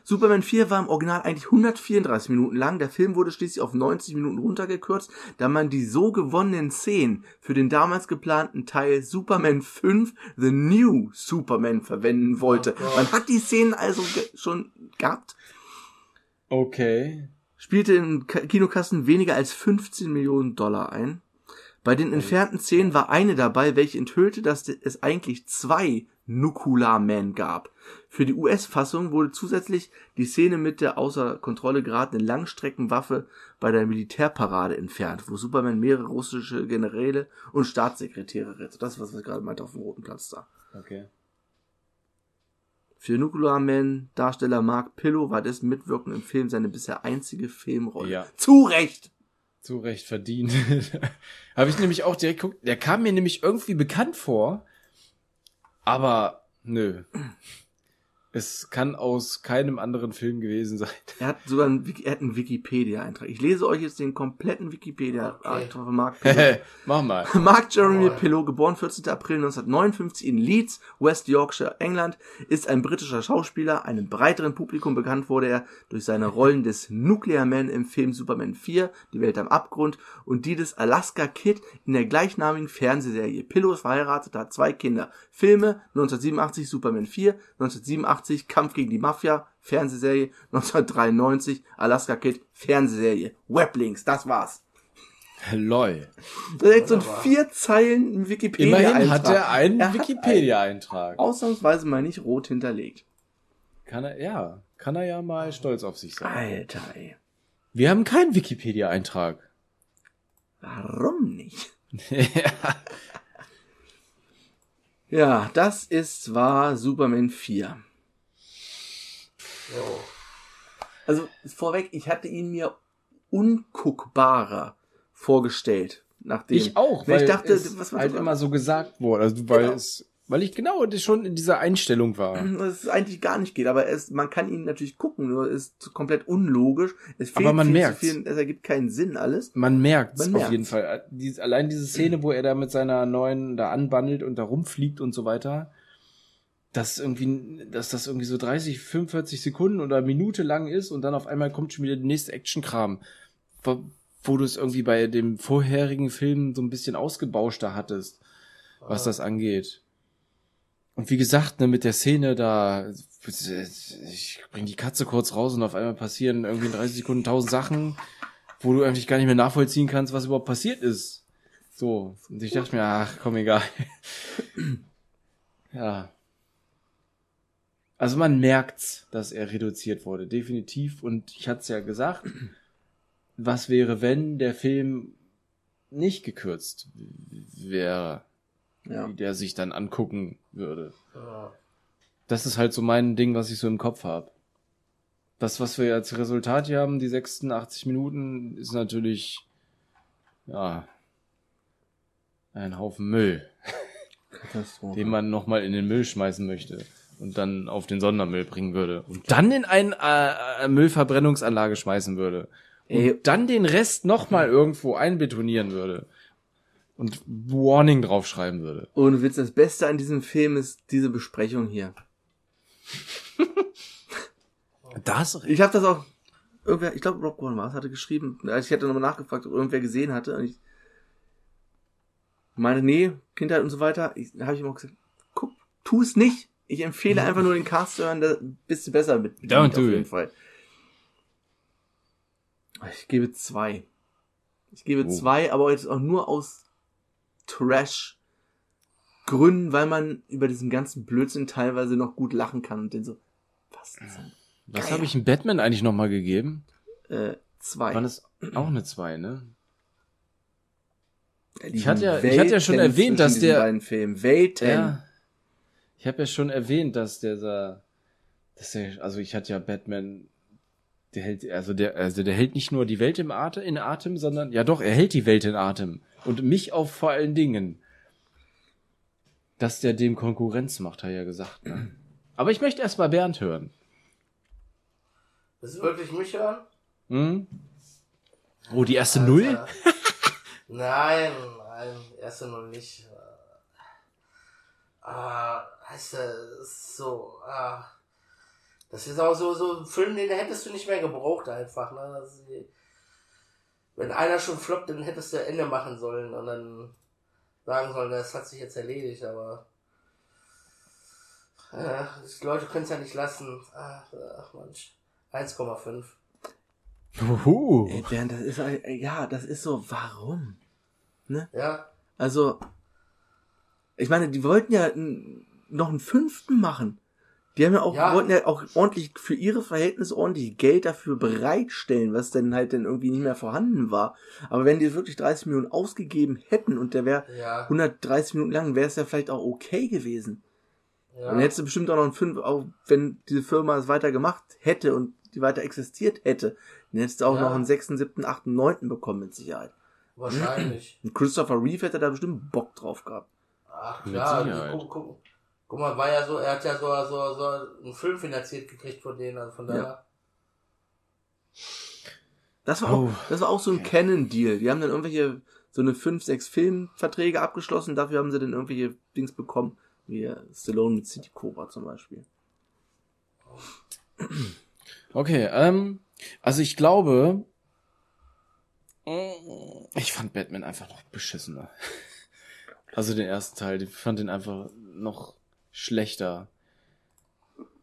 Superman 4 war im Original eigentlich 134 Minuten lang. Der Film wurde schließlich auf 90 Minuten runtergekürzt, da man die so gewonnenen Szenen für den damals geplanten Teil Superman 5 The New Superman verwenden wollte. Oh man hat die Szenen also ge schon gehabt, Okay. spielte in Ka- Kinokassen weniger als 15 Millionen Dollar ein. Bei den entfernten Szenen war eine dabei, welche enthüllte, dass es eigentlich zwei Nukular Man gab. Für die US-Fassung wurde zusätzlich die Szene mit der außer Kontrolle geratenen Langstreckenwaffe bei der Militärparade entfernt, wo Superman mehrere russische Generäle und Staatssekretäre rettet. Das, was wir gerade meinte auf dem Roten Platz da. Okay. Für Nukular Man Darsteller Mark Pillow war dessen Mitwirkung im Film seine bisher einzige Filmrolle. Ja. Zu Recht! Zu Recht verdient. [laughs] Habe ich nämlich auch direkt geguckt. Der kam mir nämlich irgendwie bekannt vor. Aber nö. Es kann aus keinem anderen Film gewesen sein. [laughs] Er hat sogar einen, einen Wikipedia-Eintrag. Ich lese euch jetzt den kompletten Wikipedia-Eintrag Okay. von Mark [laughs] Pillow. Mach mal. [laughs] Mark Jeremy Oh. Pillow, geboren 14. April 1959 in Leeds, West Yorkshire, England, ist ein britischer Schauspieler. Einem breiteren Publikum bekannt wurde er durch seine Rollen des Nuclear Man im Film Superman 4, Die Welt am Abgrund, und die des Alaska Kid in der gleichnamigen Fernsehserie. Pillow ist verheiratet, hat zwei Kinder. Filme 1987 Superman 4, 1987 Kampf gegen die Mafia, Fernsehserie, [laughs] 1993 Alaska Kid, Fernsehserie. Weblinks, das war's. Lol. Da ist so vier Zeilen Wikipedia Immerhin hat er einen Er Wikipedia-Eintrag. Ausnahmsweise mal nicht rot hinterlegt. Kann er, ja. Kann er ja mal stolz auf sich sein. Alter, ey. Wir haben keinen Wikipedia-Eintrag. Warum nicht? ja. [laughs] Ja, das ist war Superman 4. Jo. Also vorweg, ich hatte ihn mir unguckbarer vorgestellt. Nachdem. Ich auch, Weil weil ich dachte, es was, halt immer so gesagt wurde. Also, weil Genau. es, weil ich genau das schon in dieser Einstellung war. [clears throat] dass es eigentlich gar nicht geht, aber es, man kann ihn natürlich gucken, nur es ist komplett unlogisch. Es fehlt Aber man viel merkt's. zu viel, es ergibt keinen Sinn alles. Man merkt's Man auf merkt's. jeden Fall. Dies, allein diese Szene, wo er da mit seiner neuen da anbandelt und da rumfliegt und so weiter, dass irgendwie, dass das irgendwie so 30, 45 Sekunden oder Minute lang ist und dann auf einmal kommt schon wieder der nächste Action-Kram, wo, wo du es irgendwie bei dem vorherigen Film so ein bisschen ausgebauschter hattest, was das angeht. Und wie gesagt, ne, mit der Szene da, ich bring die Katze kurz raus und auf einmal passieren irgendwie in 30 Sekunden tausend Sachen, wo du eigentlich gar nicht mehr nachvollziehen kannst, was überhaupt passiert ist. So. Und ich dachte mir, ach, komm, egal. [clears throat] ja. Also man merkt's, dass er reduziert wurde, definitiv. Und ich hatte es ja gesagt, was wäre, wenn der Film nicht gekürzt wäre, Ja. wie der sich dann angucken würde. Ja. Das ist halt so mein Ding, was ich so im Kopf habe. Das, was wir als Resultat hier haben, die 86 Minuten, ist natürlich, ja, ein Haufen Müll, Katastrophe. den man nochmal in den Müll schmeißen möchte und dann auf den Sondermüll bringen würde und dann in eine äh, äh, Müllverbrennungsanlage schmeißen würde und Ey. dann den Rest nochmal irgendwo einbetonieren würde und Warning draufschreiben würde. Ohne Witz, das Beste an diesem Film ist diese Besprechung hier. [laughs] Das Ich habe das auch, irgendwer, ich glaube Rob One war hatte geschrieben, also ich hatte nochmal nachgefragt, ob irgendwer gesehen hatte. Und ich meine, nee, Kindheit und so weiter. Ich, da habe ich ihm auch gesagt, guck, tu es nicht. Ich empfehle einfach nur den Cast zu hören, da bist du besser mit. Don't auf do jeden it. Fall. Ich gebe zwei. Ich gebe Oh. zwei, aber jetzt auch nur aus Trash Gründen, weil man über diesen ganzen Blödsinn teilweise noch gut lachen kann und den so, was zum Was habe ich in Batman eigentlich nochmal gegeben? äh, zwei. War das auch eine 2, ne? Ja, Ich hatte ja- ich hatte ja schon erwähnt, dass der- beiden Filmen. Welten. Ja. Ich habe ja schon erwähnt, dass der, da- dass der, also ich hatte ja Batman, der hält, also der, also der hält nicht nur die Welt im Atem, in Atem, sondern, ja doch, er hält die Welt in Atem. Und mich auf vor allen Dingen. Dass der dem Konkurrenz macht, hat er ja gesagt. Ne? Aber ich möchte erst mal Bernd hören. Das ist wirklich mich hören? Hm? Oh, die erste Null? Alter. Nein, nein, erste Null nicht. Ah, heißt ist so, ah. Das ist auch so, so ein Film, den hättest du nicht mehr gebraucht einfach, ne? Ist, wenn einer schon floppt, dann hättest du Ende machen sollen und dann sagen sollen, das hat sich jetzt erledigt, aber äh, die Leute können es ja nicht lassen. Ach, ach Mensch. 1,5. Uhu. Das ist, ja, das ist so, warum? Ja, Also, ich meine, die wollten ja noch einen fünften machen. Die haben ja auch, Ja. wollten ja auch ordentlich für ihre Verhältnisse ordentlich Geld dafür bereitstellen, was dann halt dann irgendwie nicht mehr vorhanden war. Aber wenn die wirklich 30 Millionen ausgegeben hätten und der wäre ja. 130 Minuten lang, wäre es ja vielleicht auch okay gewesen. ja. Und hättest du bestimmt auch noch einen fünf, auch wenn diese Firma es weiter gemacht hätte und die weiter existiert hätte, dann hättest du auch Ja. noch einen sechsten, siebten, achten, neunten bekommen mit Sicherheit. Wahrscheinlich. Und Christopher Reeve hätte da bestimmt Bock drauf gehabt. Ach klar, Sicherheit. guck, guck, guck mal, war ja so, er hat ja so, so, so einen Film finanziert gekriegt von denen, also von daher. Das war auch, Oh. das war auch so ein Canon-Deal. Die haben dann irgendwelche, so eine fünf, sechs Filmverträge abgeschlossen, dafür haben sie dann irgendwelche Dings bekommen, wie äh, Stallone mit City Cobra zum Beispiel. Okay, ähm, also ich glaube, ich fand Batman einfach noch beschissener. Also den ersten Teil, ich fand den einfach noch schlechter.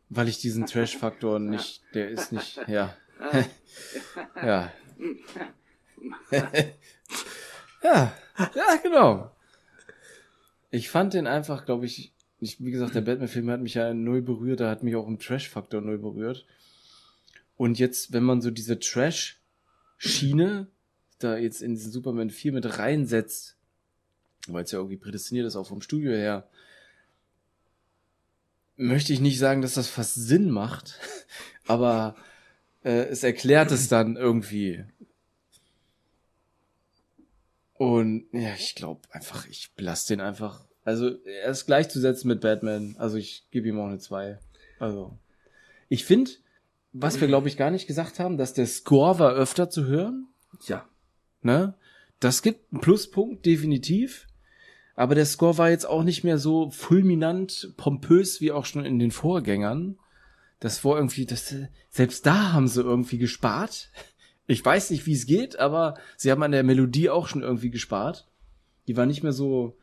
Weil ich diesen Trash-Faktor nicht, der ist nicht, ja. [laughs] [laughs] ja. [laughs] ja, ja, genau. Ich fand den einfach, glaube ich, ich, wie gesagt, der Batman-Film hat mich ja null berührt, da hat mich auch im Trash-Faktor null berührt. Und jetzt, wenn man so diese Trash-Schiene da jetzt in diesen Superman 4 mit reinsetzt, weil es ja irgendwie prädestiniert ist, auch vom Studio her, möchte ich nicht sagen, dass das fast Sinn macht, [laughs] aber äh, es erklärt es dann irgendwie. Und ja, ich glaube einfach, ich belasse den einfach. Also er ist gleichzusetzen mit Batman. Also ich gebe ihm auch eine 2. Also ich finde, was wir glaube ich gar nicht gesagt haben, dass der Score war öfter zu hören. Tja, Ne? Das gibt einen Pluspunkt, definitiv. Aber der Score war jetzt auch nicht mehr so fulminant, pompös wie auch schon in den Vorgängern. Das war irgendwie, das, selbst da haben sie irgendwie gespart. Ich weiß nicht, wie es geht, aber sie haben an der Melodie auch schon irgendwie gespart. Die war nicht mehr so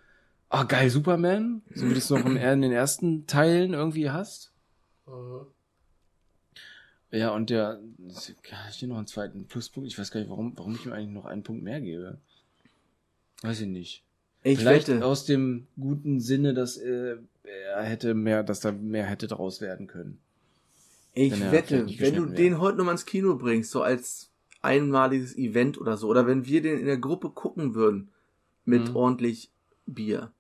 ah geil, Superman, so wie du es noch in den ersten Teilen irgendwie hast. Ja, und der, ich hier noch einen zweiten Pluspunkt? Ich weiß gar nicht, warum, warum ich ihm eigentlich noch einen Punkt mehr gebe. Weiß ich nicht. Ich Vielleicht wette, aus dem guten Sinne, dass äh, er hätte mehr, dass da mehr hätte draus werden können. ich wenn wette, wenn du geschnitten den heute nochmal ins Kino bringst, so als einmaliges Event oder so, oder wenn wir den in der Gruppe gucken würden, mit Mhm. ordentlich Bier,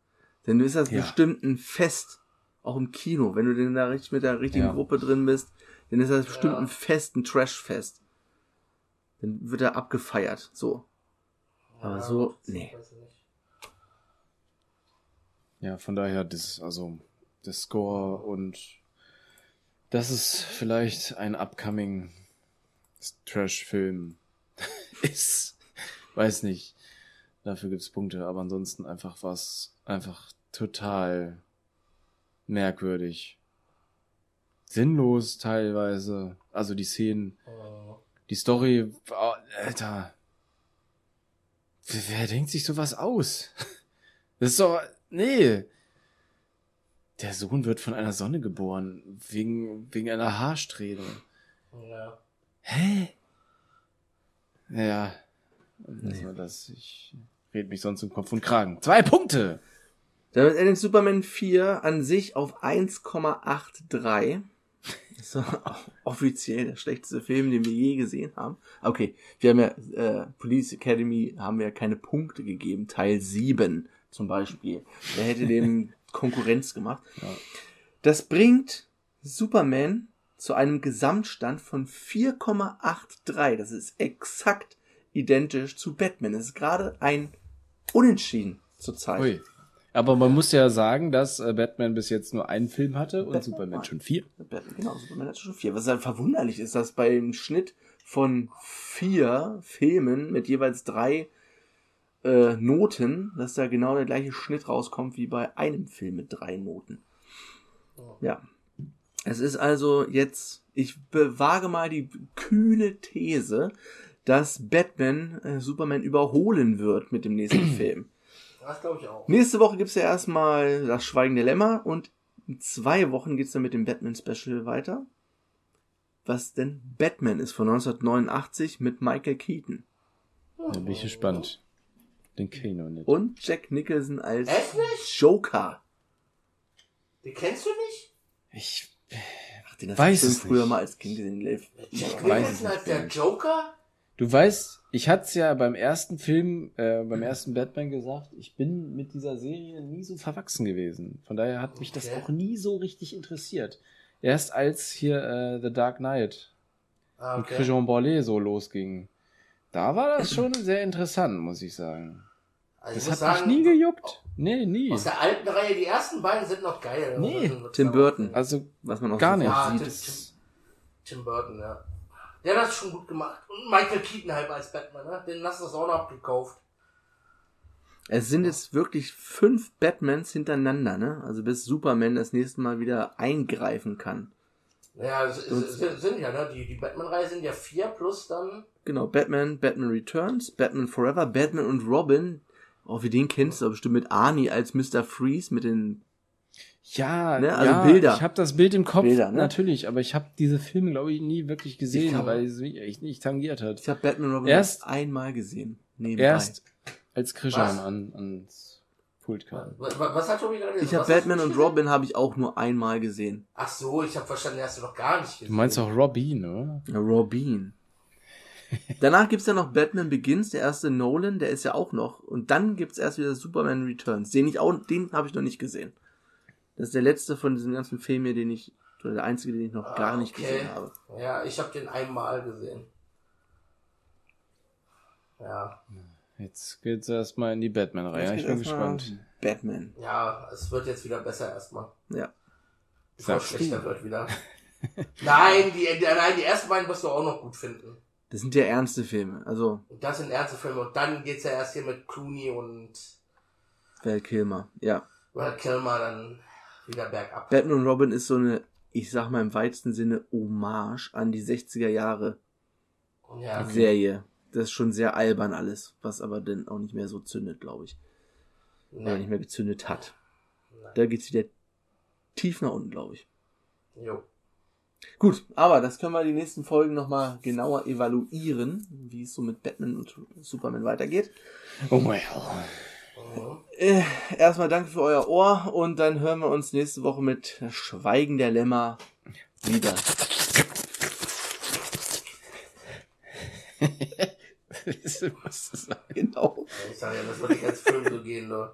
dann ist das Ja. bestimmt ein Fest, auch im Kino. Wenn du denn da richtig mit der richtigen Ja. Gruppe drin bist, dann ist das bestimmt Ja. ein Fest, ein Trash-Fest. Dann wird er abgefeiert, so. Aber so, nee. Ja, von daher, das, also, der Score und das ist vielleicht ein upcoming Trash-Film [laughs] ist. Weiß nicht. Dafür gibt's Punkte, aber ansonsten einfach was, einfach total merkwürdig. Sinnlos teilweise. Also die Szenen, Mhm. die Story, oh, Alter. Wer, wer denkt sich sowas aus? [laughs] Das ist doch, nee. Der Sohn wird von einer Sonne geboren, wegen, wegen einer Haarsträhne. Ja. Hä? Naja, lassen wir das. Ich red mich sonst im Kopf und Kragen. Zwei Punkte! Damit endet Superman 4 an sich auf 1,83. Das [laughs] offiziell der schlechteste Film, den wir je gesehen haben. Okay, wir haben ja, äh, Police Academy haben wir keine Punkte gegeben. Teil 7 zum Beispiel. Der hätte dem [laughs] Konkurrenz gemacht. Ja. Das bringt Superman zu einem Gesamtstand von 4,83. Das ist exakt identisch zu Batman. Das ist gerade ein Unentschieden zurzeit. Ui. Aber man muss ja sagen, dass äh, Batman bis jetzt nur einen Film hatte und Batman Superman schon vier. Batman, genau, Superman hat schon vier. Was halt verwunderlich ist, dass beim Schnitt von vier Filmen mit jeweils drei äh, Noten, dass da genau der gleiche Schnitt rauskommt wie bei einem Film mit drei Noten. Ja. Es ist also jetzt, ich bewage mal die kühne These, dass Batman äh, Superman überholen wird mit dem nächsten Film. [clears throat] Das glaube ich auch. Nächste Woche gibt's ja erstmal das Schweigen der Lämmer und in zwei Wochen geht's dann mit dem Batman Special weiter. Was denn Batman ist von 1989 mit Michael Keaton Da bin ich gespannt. Den Kano nicht. und Jack Nicholson als Echt nicht? Joker. Den kennst du nicht? Ich Ach, den hast Weiß du es früher nicht. mal als Kind gesehen. Jack weiß Nicholson es als der. Joker? Du weißt, ich hatte es ja beim ersten Film, äh, beim ersten Batman gesagt, ich bin mit dieser Serie nie so verwachsen gewesen. Von daher hat mich das Okay. auch nie so richtig interessiert. Erst als hier äh, The Dark Knight Ah, und Christian Borlé so losging, da war das schon sehr interessant, muss ich sagen. Also Das hat sagen, mich nie gejuckt. Nee, nie. Aus der alten Reihe, die ersten beiden sind noch geil. Nee, Also, Tim Burton. Also Was man auch Gar nicht. Ja, sieht. Tim, ist- Tim, Tim Burton, ja. Der hat das schon gut gemacht. Und Michael Keaton halt als Batman, ne? Den hast du das auch noch abgekauft. Es sind jetzt wirklich fünf Batmans hintereinander, ne? Also bis Superman das nächste Mal wieder eingreifen kann. Ja, es, es, sind, sind ja, ne? Die, die Batman-Reihe sind ja vier plus dann. Genau, Batman, Batman Returns, Batman Forever, Batman und Robin. Oh, wie den kennst du aber bestimmt mit Arnie als Mr. Freeze mit den. Ja, Ne, also ja, Bilder. ich habe das Bild im Kopf, Bilder, ne? natürlich, aber ich habe diese Filme, glaube ich, nie wirklich gesehen, glaub- weil es mich echt nicht tangiert hat. Ich habe Batman und Robin Erst- einmal gesehen. Nebenbei. Erst als Krishan an, ans Pult kam. Was, was hat Tobi gerade gesagt? Ich habe Batman und? Robin habe ich auch nur einmal gesehen. Ach so, ich habe verstanden, den hast du noch gar nicht gesehen. Du meinst auch Robin, oder? Robin. Danach gibt's ja noch Batman Begins, der erste Nolan, der ist ja auch noch. Und dann gibt's erst wieder Superman Returns. Den ich auch, den habe ich noch nicht gesehen. Das ist der letzte von diesen ganzen Filmen hier, den ich, oder der einzige, den ich noch Ah, gar nicht okay. gesehen habe. Ja, ich habe den einmal gesehen. Ja, Jetzt geht's erstmal in die Batman-Reihe. Ich bin gespannt. Batman. ja, es wird jetzt wieder besser erstmal. Ja. Bevor es schlechter wird wieder. [laughs] nein, die, die, nein, die ersten beiden wirst du auch noch gut finden. Das sind ja ernste Filme. Also, Und das sind ernste Filme. Und dann geht's ja erst hier mit Clooney und Val Kilmer. Ja. Val Kilmer dann wieder bergab. Batman und Robin ist so eine, ich sag mal im weitesten Sinne, Hommage an die 60er Jahre Ja, Serie. Das ist schon sehr albern alles, was aber dann auch nicht mehr so zündet, glaube ich. oder nicht mehr gezündet hat. Da geht's wieder tief nach unten, glaube ich. Jo. Gut, aber das können wir die nächsten Folgen nochmal genauer evaluieren, wie es so mit Batman und Superman weitergeht. Oh well. Äh, erstmal danke für euer Ohr und dann hören wir uns nächste Woche mit Schweigen der Lämmer wieder. Was ist das? Genau. Ich sag ja, das wird nicht als Film so gehen, ne?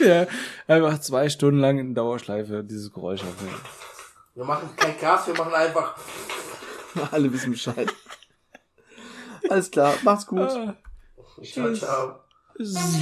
ja, einfach zwei Stunden lang in Dauerschleife dieses Geräusch aufnehmen. Wir machen kein Gas, wir machen einfach. [laughs] Alle wissen Bescheid. Alles klar, macht's gut. Ciao, ciao. Zzz.